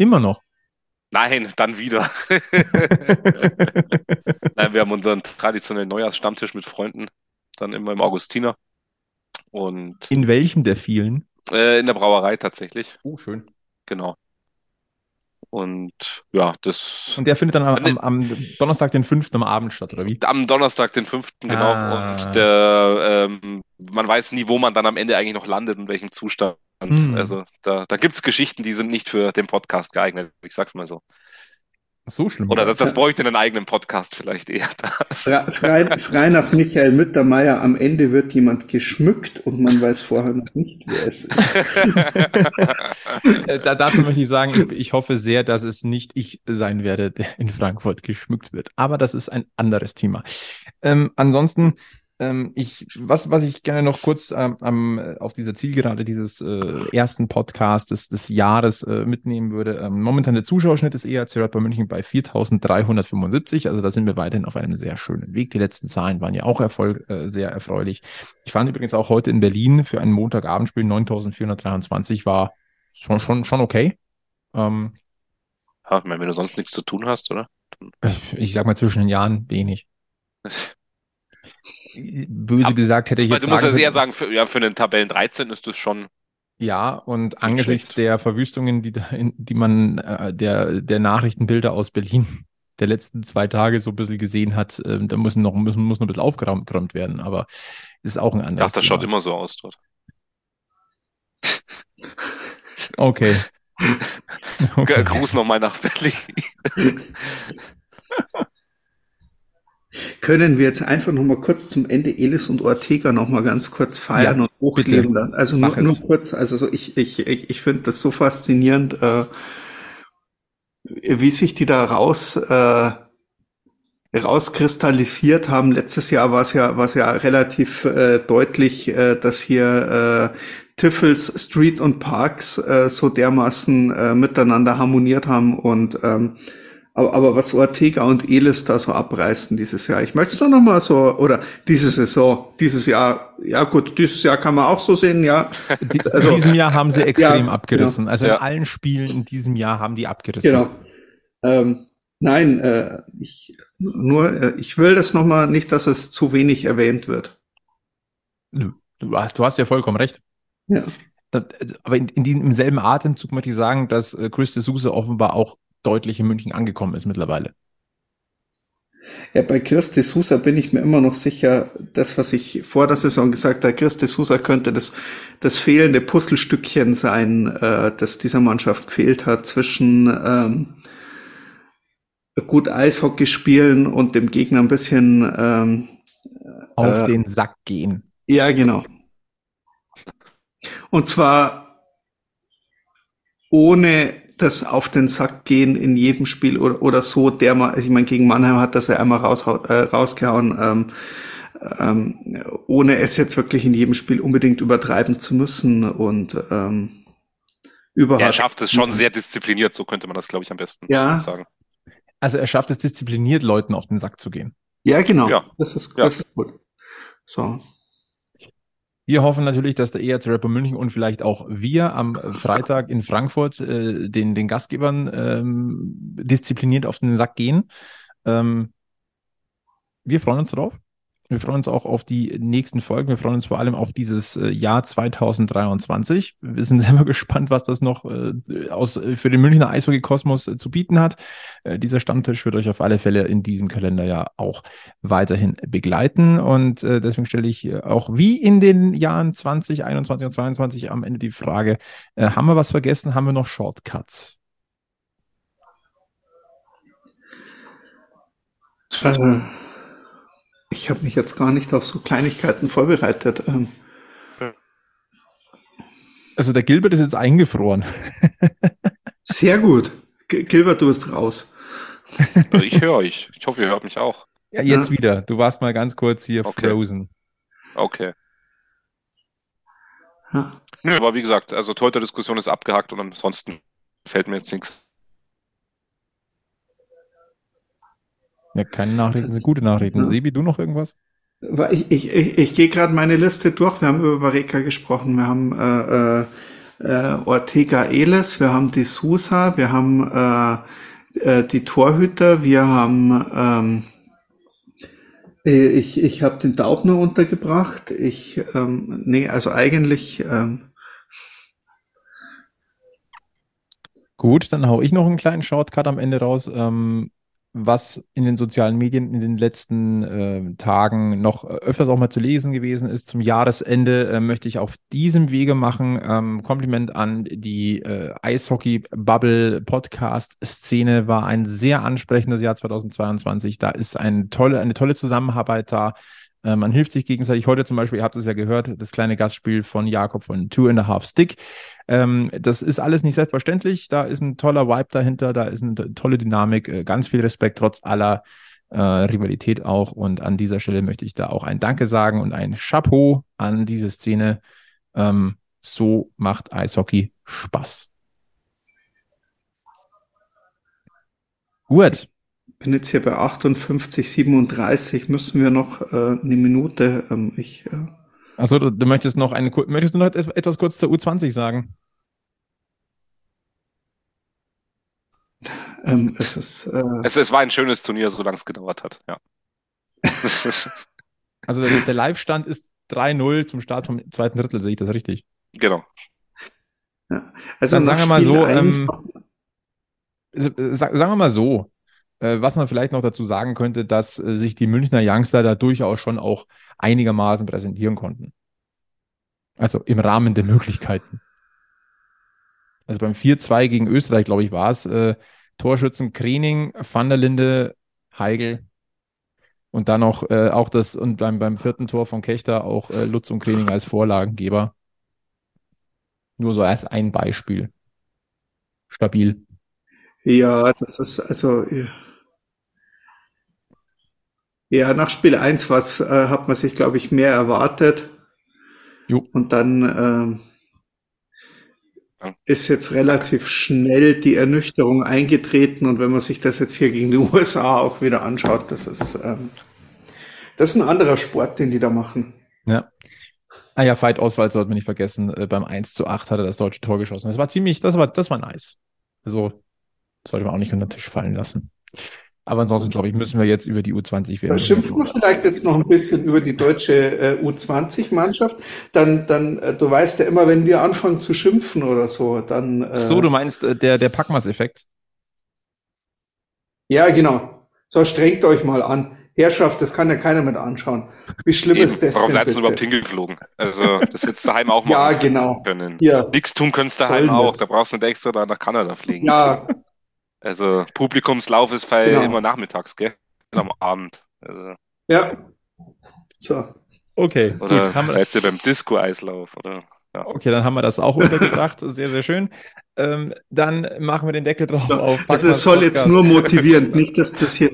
[SPEAKER 2] Immer noch.
[SPEAKER 3] Nein, dann wieder. Nein, wir haben unseren traditionellen Neujahrsstammtisch mit Freunden, dann immer im Augustiner. Und
[SPEAKER 2] In welchem der vielen?
[SPEAKER 3] äh, in der Brauerei tatsächlich,
[SPEAKER 2] Oh, schön.
[SPEAKER 3] genau. Und ja, das
[SPEAKER 2] Und der findet dann am, am, am Donnerstag, den 5. am Abend statt, oder wie?
[SPEAKER 3] am Donnerstag, den 5. genau.
[SPEAKER 2] Ah.
[SPEAKER 3] Und der, ähm, man weiß nie, wo man dann am Ende eigentlich noch landet und welchem Zustand.
[SPEAKER 2] Hm.
[SPEAKER 3] Also da, da gibt es Geschichten, die sind nicht für den Podcast geeignet. Ich sag's mal so.
[SPEAKER 2] So schlimm.
[SPEAKER 3] Oder das, das bräuchte einen eigenen Podcast vielleicht eher. Das.
[SPEAKER 4] Frei, frei, nach Michael Müttermeier, am Ende wird jemand geschmückt und man weiß vorher noch nicht, wer es ist.
[SPEAKER 2] Da, dazu möchte ich sagen, ich, ich hoffe sehr, dass es nicht ich sein werde, der in Frankfurt geschmückt wird. Aber das ist ein anderes Thema. Ähm, ansonsten, ähm, ich, was, was ich gerne noch kurz ähm, am, auf dieser Zielgerade dieses äh, ersten Podcasts des, des Jahres äh, mitnehmen würde. Ähm, momentan der Zuschauerschnitt ERC Red Bull München bei 4.375. Also da sind wir weiterhin auf einem sehr schönen Weg. Die letzten Zahlen waren ja auch Erfolg, äh, sehr erfreulich. Ich fand übrigens auch heute in Berlin für ein Montagabendspiel 9.423 war schon, schon, schon okay. Ähm,
[SPEAKER 3] Ja, ich meine, wenn du sonst nichts zu tun hast, oder?
[SPEAKER 2] ich sag mal zwischen den Jahren wenig. Böse gesagt hätte ich jetzt
[SPEAKER 3] du musst
[SPEAKER 2] sagen
[SPEAKER 3] also eher sagen, für, ja, für einen Tabellen 13 ist das schon
[SPEAKER 2] Ja, und angesichts der Verwüstungen, die, da in, die man äh, der, der Nachrichtenbilder aus Berlin der letzten zwei Tage so ein bisschen gesehen hat, äh, da müssen noch, müssen, muss noch ein bisschen aufgeräumt werden, aber ist auch ein anderes.
[SPEAKER 3] Ich dachte, das schaut immer so aus dort.
[SPEAKER 2] Okay.
[SPEAKER 3] okay. Gruß nochmal nach Berlin.
[SPEAKER 4] Können wir jetzt einfach noch mal kurz zum Ende Elis und Ortega noch mal ganz kurz feiern ja, und hochleben? Bitte. Also nur, nur, kurz, also so ich, ich, ich, ich finde das so faszinierend, äh, wie sich die da raus äh, rauskristallisiert haben. Letztes Jahr war es ja, war es ja relativ äh, deutlich, äh, dass hier äh, Tiffels, Street und Parks äh, so dermaßen äh, miteinander harmoniert haben und ähm, aber, aber was Ortega und Elis da so abreißen dieses Jahr, ich möchte es nur noch mal so, oder diese Saison, dieses Jahr, ja gut, dieses Jahr kann man auch so sehen, ja.
[SPEAKER 2] Also, in diesem Jahr haben sie extrem ja, abgerissen. Genau. Also in allen Spielen in diesem Jahr haben die abgerissen.
[SPEAKER 4] Genau. Ähm, nein, äh, ich, nur, äh, ich will das noch mal nicht, dass es zu wenig erwähnt wird.
[SPEAKER 2] Du, du hast ja vollkommen recht. Ja. aber in, in diesem, im selben Atemzug möchte ich sagen, dass äh, Chris de Sousa offenbar auch deutlich in München angekommen ist mittlerweile.
[SPEAKER 4] Ja, bei Chris de Sousa bin ich mir immer noch sicher, das, was ich vor der Saison gesagt habe, Chris de Sousa könnte das, das fehlende Puzzlestückchen sein, äh, das dieser Mannschaft gefehlt hat zwischen ähm, gut Eishockey spielen und dem Gegner ein bisschen ähm,
[SPEAKER 2] auf äh, den Sack gehen.
[SPEAKER 4] Ja, genau. Und zwar ohne das auf den Sack gehen in jedem Spiel oder, oder so, der mal, ich meine, gegen Mannheim hat das ja einmal raus, äh, rausgehauen, ähm, ähm, ohne es jetzt wirklich in jedem Spiel unbedingt übertreiben zu müssen und ähm,
[SPEAKER 3] überhaupt. Er schafft es schon sehr diszipliniert, so könnte man das, glaube ich, am besten
[SPEAKER 4] ja.
[SPEAKER 3] sagen.
[SPEAKER 2] Also er schafft es diszipliniert, Leuten auf den Sack zu gehen.
[SPEAKER 4] Ja, genau.
[SPEAKER 3] Ja.
[SPEAKER 4] Das ist, das ja. ist gut. So.
[SPEAKER 2] Wir hoffen natürlich, dass der ERC Rapper München und vielleicht auch wir am Freitag in Frankfurt äh, den, den Gastgebern ähm, diszipliniert auf den Sack gehen. Ähm, wir freuen uns drauf. Wir freuen uns auch auf die nächsten Folgen. Wir freuen uns vor allem auf dieses äh, Jahr 2023. Wir sind selber gespannt, was das noch äh, aus, äh, für den Münchner Eishockey-Kosmos zu bieten hat. dieser Stammtisch wird euch auf alle Fälle in diesem Kalender ja auch weiterhin begleiten. Und deswegen stelle ich auch wie in den Jahren 2021 und 2022 am Ende die Frage, haben wir was vergessen? Haben wir noch Shortcuts?
[SPEAKER 4] Also. Ich habe mich jetzt gar nicht auf so Kleinigkeiten vorbereitet. Ähm.
[SPEAKER 2] Also der Gilbert ist jetzt eingefroren.
[SPEAKER 4] Sehr gut. G Gilbert, du bist raus.
[SPEAKER 3] Also ich höre euch. Ich hoffe, ihr hört mich auch.
[SPEAKER 2] Ja, jetzt ja. wieder. Du warst mal ganz kurz hier okay. frozen.
[SPEAKER 3] Okay. Ja. Nö, aber wie gesagt, also heute Diskussion ist abgehakt und ansonsten fällt mir jetzt nichts
[SPEAKER 2] Ja, keine Nachrichten sind gute Nachrichten. Ja. Sebi, du noch irgendwas?
[SPEAKER 4] Ich, ich, ich, ich gehe gerade meine Liste durch. Wir haben über Vareka gesprochen. Wir haben äh, äh, Ortega Eles, wir haben die Sousa, wir haben äh, äh, die Torhüter, wir haben ähm, äh, ich, ich habe den Daubner untergebracht. Ich, ähm, nee, also eigentlich. Ähm,
[SPEAKER 2] Gut, dann hau ich noch einen kleinen Shortcut am Ende raus. Ähm, was in den sozialen Medien in den letzten äh, Tagen noch öfters auch mal zu lesen gewesen ist. Zum Jahresende äh, möchte ich auf diesem Wege machen. Ähm, Kompliment an die äh, Eishockey-Bubble-Podcast-Szene. War ein sehr ansprechendes Jahr 2022. Da ist eine tolle, eine tolle Zusammenarbeit da. Äh, man hilft sich gegenseitig. Heute zum Beispiel, ihr habt es ja gehört, das kleine Gastspiel von Jakob von Two and a Half Stick. Ähm, das ist alles nicht selbstverständlich. Da ist ein toller Vibe dahinter, da ist eine tolle Dynamik, äh, ganz viel Respekt trotz aller äh, Rivalität auch. Und an dieser Stelle möchte ich da auch ein Danke sagen und ein Chapeau an diese Szene. Ähm, so macht Eishockey Spaß. Gut
[SPEAKER 4] bin jetzt hier bei 58, 37. Müssen wir noch äh, eine Minute? Ähm, ich. Äh,
[SPEAKER 2] Achso, du, du, möchtest noch eine, möchtest du noch etwas kurz zur U20 sagen?
[SPEAKER 3] Ähm, es, ist, äh, es, es war ein schönes Turnier, solange es gedauert hat, ja.
[SPEAKER 2] also der, der Live-Stand ist 3-0 zum Start vom zweiten Drittel, sehe ich das richtig?
[SPEAKER 3] Genau.
[SPEAKER 4] Ja. Also
[SPEAKER 2] Dann
[SPEAKER 4] nach
[SPEAKER 2] sagen wir mal so, ähm, Sa- sagen wir mal so, äh, was man vielleicht noch dazu sagen könnte, dass äh, sich die Münchner Youngster da durchaus schon auch einigermaßen präsentieren konnten. Also im Rahmen der Möglichkeiten. Also beim 4-2 gegen Österreich, glaube ich, war es äh, Torschützen Krening, Van der Linde, Heigl und dann noch äh, auch das und beim, beim vierten Tor von Kechter auch äh, Lutz und Krening als Vorlagengeber. Nur so als ein Beispiel. Stabil.
[SPEAKER 4] Ja, das ist also ja. ja nach Spiel 1 was äh, hat man sich glaube ich mehr erwartet
[SPEAKER 2] Jo.
[SPEAKER 4] und dann ähm. Ist jetzt relativ schnell die Ernüchterung eingetreten und wenn man sich das jetzt hier gegen die USA auch wieder anschaut, das ist ähm, das ist ein anderer Sport, den die da machen.
[SPEAKER 2] Ja. Ah ja, Veit Oswald sollte man nicht vergessen. Äh, beim 1 zu 8 hat er das deutsche Tor geschossen. Das war ziemlich, das war, das war nice. Also sollte man auch nicht unter den Tisch fallen lassen. Aber ansonsten, glaube ich, müssen wir jetzt über die U20
[SPEAKER 4] Da
[SPEAKER 2] werden.
[SPEAKER 4] schimpfen wir vielleicht jetzt noch ein bisschen über die deutsche äh, U20-Mannschaft. Dann, dann, äh, du weißt ja immer, wenn wir anfangen zu schimpfen oder so, dann. Äh,
[SPEAKER 2] So, du meinst äh, der, der Packmas-Effekt?
[SPEAKER 4] Ja, genau. So, strengt euch mal an. Herrschaft, das kann ja keiner mit anschauen. Wie schlimm
[SPEAKER 3] Eben,
[SPEAKER 4] ist das
[SPEAKER 3] warum seid ihr überhaupt hingeflogen? Also, das jetzt daheim auch
[SPEAKER 4] Ja,
[SPEAKER 3] machen
[SPEAKER 4] genau.
[SPEAKER 3] können.
[SPEAKER 4] Ja,
[SPEAKER 3] Nix tun kannst du daheim auch.
[SPEAKER 4] das?
[SPEAKER 3] Da brauchst du nicht extra da nach Kanada fliegen.
[SPEAKER 4] ja,
[SPEAKER 3] Also, Publikumslauf ist
[SPEAKER 4] Genau.
[SPEAKER 3] immer nachmittags, gell? Am Abend. Also,
[SPEAKER 4] ja. So.
[SPEAKER 2] Okay,
[SPEAKER 3] oder
[SPEAKER 2] gut. Haben
[SPEAKER 3] seid ihr beim Disco-Eislauf? Oder?
[SPEAKER 2] okay, dann haben wir das auch untergebracht. Sehr, sehr schön. Ähm, dann machen wir den Deckel drauf auf
[SPEAKER 4] Also es soll jetzt nur motivierend, nicht, dass das hier,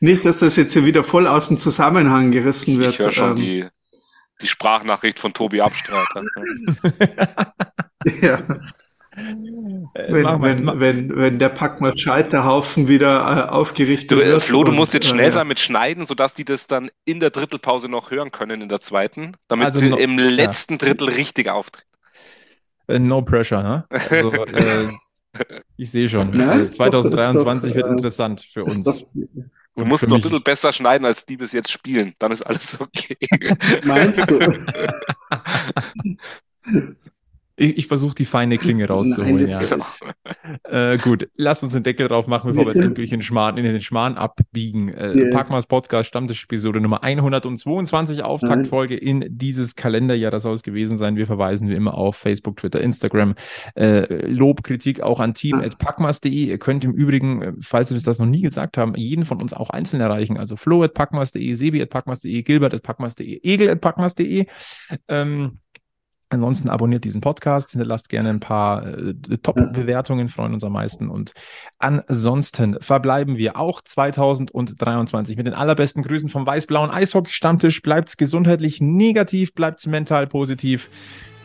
[SPEAKER 4] nicht, dass das jetzt hier wieder voll aus dem Zusammenhang gerissen wird.
[SPEAKER 3] Ich höre schon
[SPEAKER 4] Ähm,
[SPEAKER 3] die, die Sprachnachricht von Tobi Abstreiter.
[SPEAKER 4] ja.
[SPEAKER 2] Äh,
[SPEAKER 4] Wenn,
[SPEAKER 2] wir,
[SPEAKER 4] wenn, wenn, wenn der Packmas Scheiterhaufen wieder äh, aufgerichtet
[SPEAKER 3] Du, äh,
[SPEAKER 4] wird.
[SPEAKER 3] Flo, du musst jetzt
[SPEAKER 4] äh,
[SPEAKER 3] schnell
[SPEAKER 4] ja.
[SPEAKER 3] sein mit Schneiden, sodass die das dann in der Drittelpause noch hören können, in der zweiten, damit
[SPEAKER 2] Also
[SPEAKER 3] sie
[SPEAKER 2] noch-
[SPEAKER 3] im letzten Drittel richtig auftreten.
[SPEAKER 2] äh, no pressure, ne? Also, äh, ich sehe schon. Also
[SPEAKER 4] ist
[SPEAKER 2] 2023
[SPEAKER 4] doch,
[SPEAKER 2] wird
[SPEAKER 4] äh,
[SPEAKER 2] interessant für uns.
[SPEAKER 4] doch,
[SPEAKER 3] Du musst noch ein bisschen besser schneiden, als die bis jetzt spielen. Dann ist alles okay.
[SPEAKER 4] meinst du?
[SPEAKER 2] Ich, ich versuche die feine Klinge rauszuholen,
[SPEAKER 4] Nein,
[SPEAKER 2] ja. Äh, gut, lass uns den Deckel drauf machen, bevor wir
[SPEAKER 4] Wir
[SPEAKER 2] endlich in den Schmarrn, in den Schmarrn abbiegen. Äh,
[SPEAKER 4] Ja.
[SPEAKER 2] Packmas Podcast, Stammtisch-Episode Nummer 122, Auftaktfolge in dieses Kalenderjahr. Das soll es gewesen sein. Wir verweisen wie immer auf Facebook, Twitter, Instagram. Äh, Lob, Kritik auch an team.packmas.de. Ihr könnt im Übrigen, äh, falls wir das noch nie gesagt haben, jeden von uns auch einzeln erreichen. Also flo.packmas.de, sebi.packmas.de, gilbert.packmas.de, egel.packmas.de. Ähm, Ansonsten abonniert diesen Podcast, hinterlasst gerne ein paar äh, Top-Bewertungen, freuen uns am meisten. Und ansonsten verbleiben wir auch 2023 mit den allerbesten Grüßen vom weiß-blauen Eishockey-Stammtisch. Bleibt's gesundheitlich negativ, bleibt's mental positiv.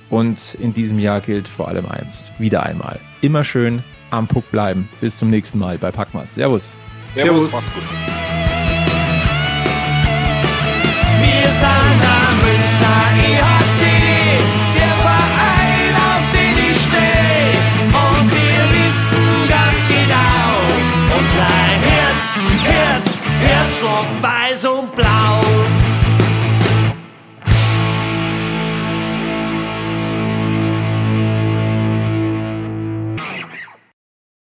[SPEAKER 2] Und in diesem Jahr gilt vor allem eins, wieder einmal, immer schön am Puck bleiben. Bis zum nächsten Mal bei Packmas. Servus.
[SPEAKER 4] Servus.
[SPEAKER 3] Macht's gut.
[SPEAKER 1] Herzschlag weiß und blau.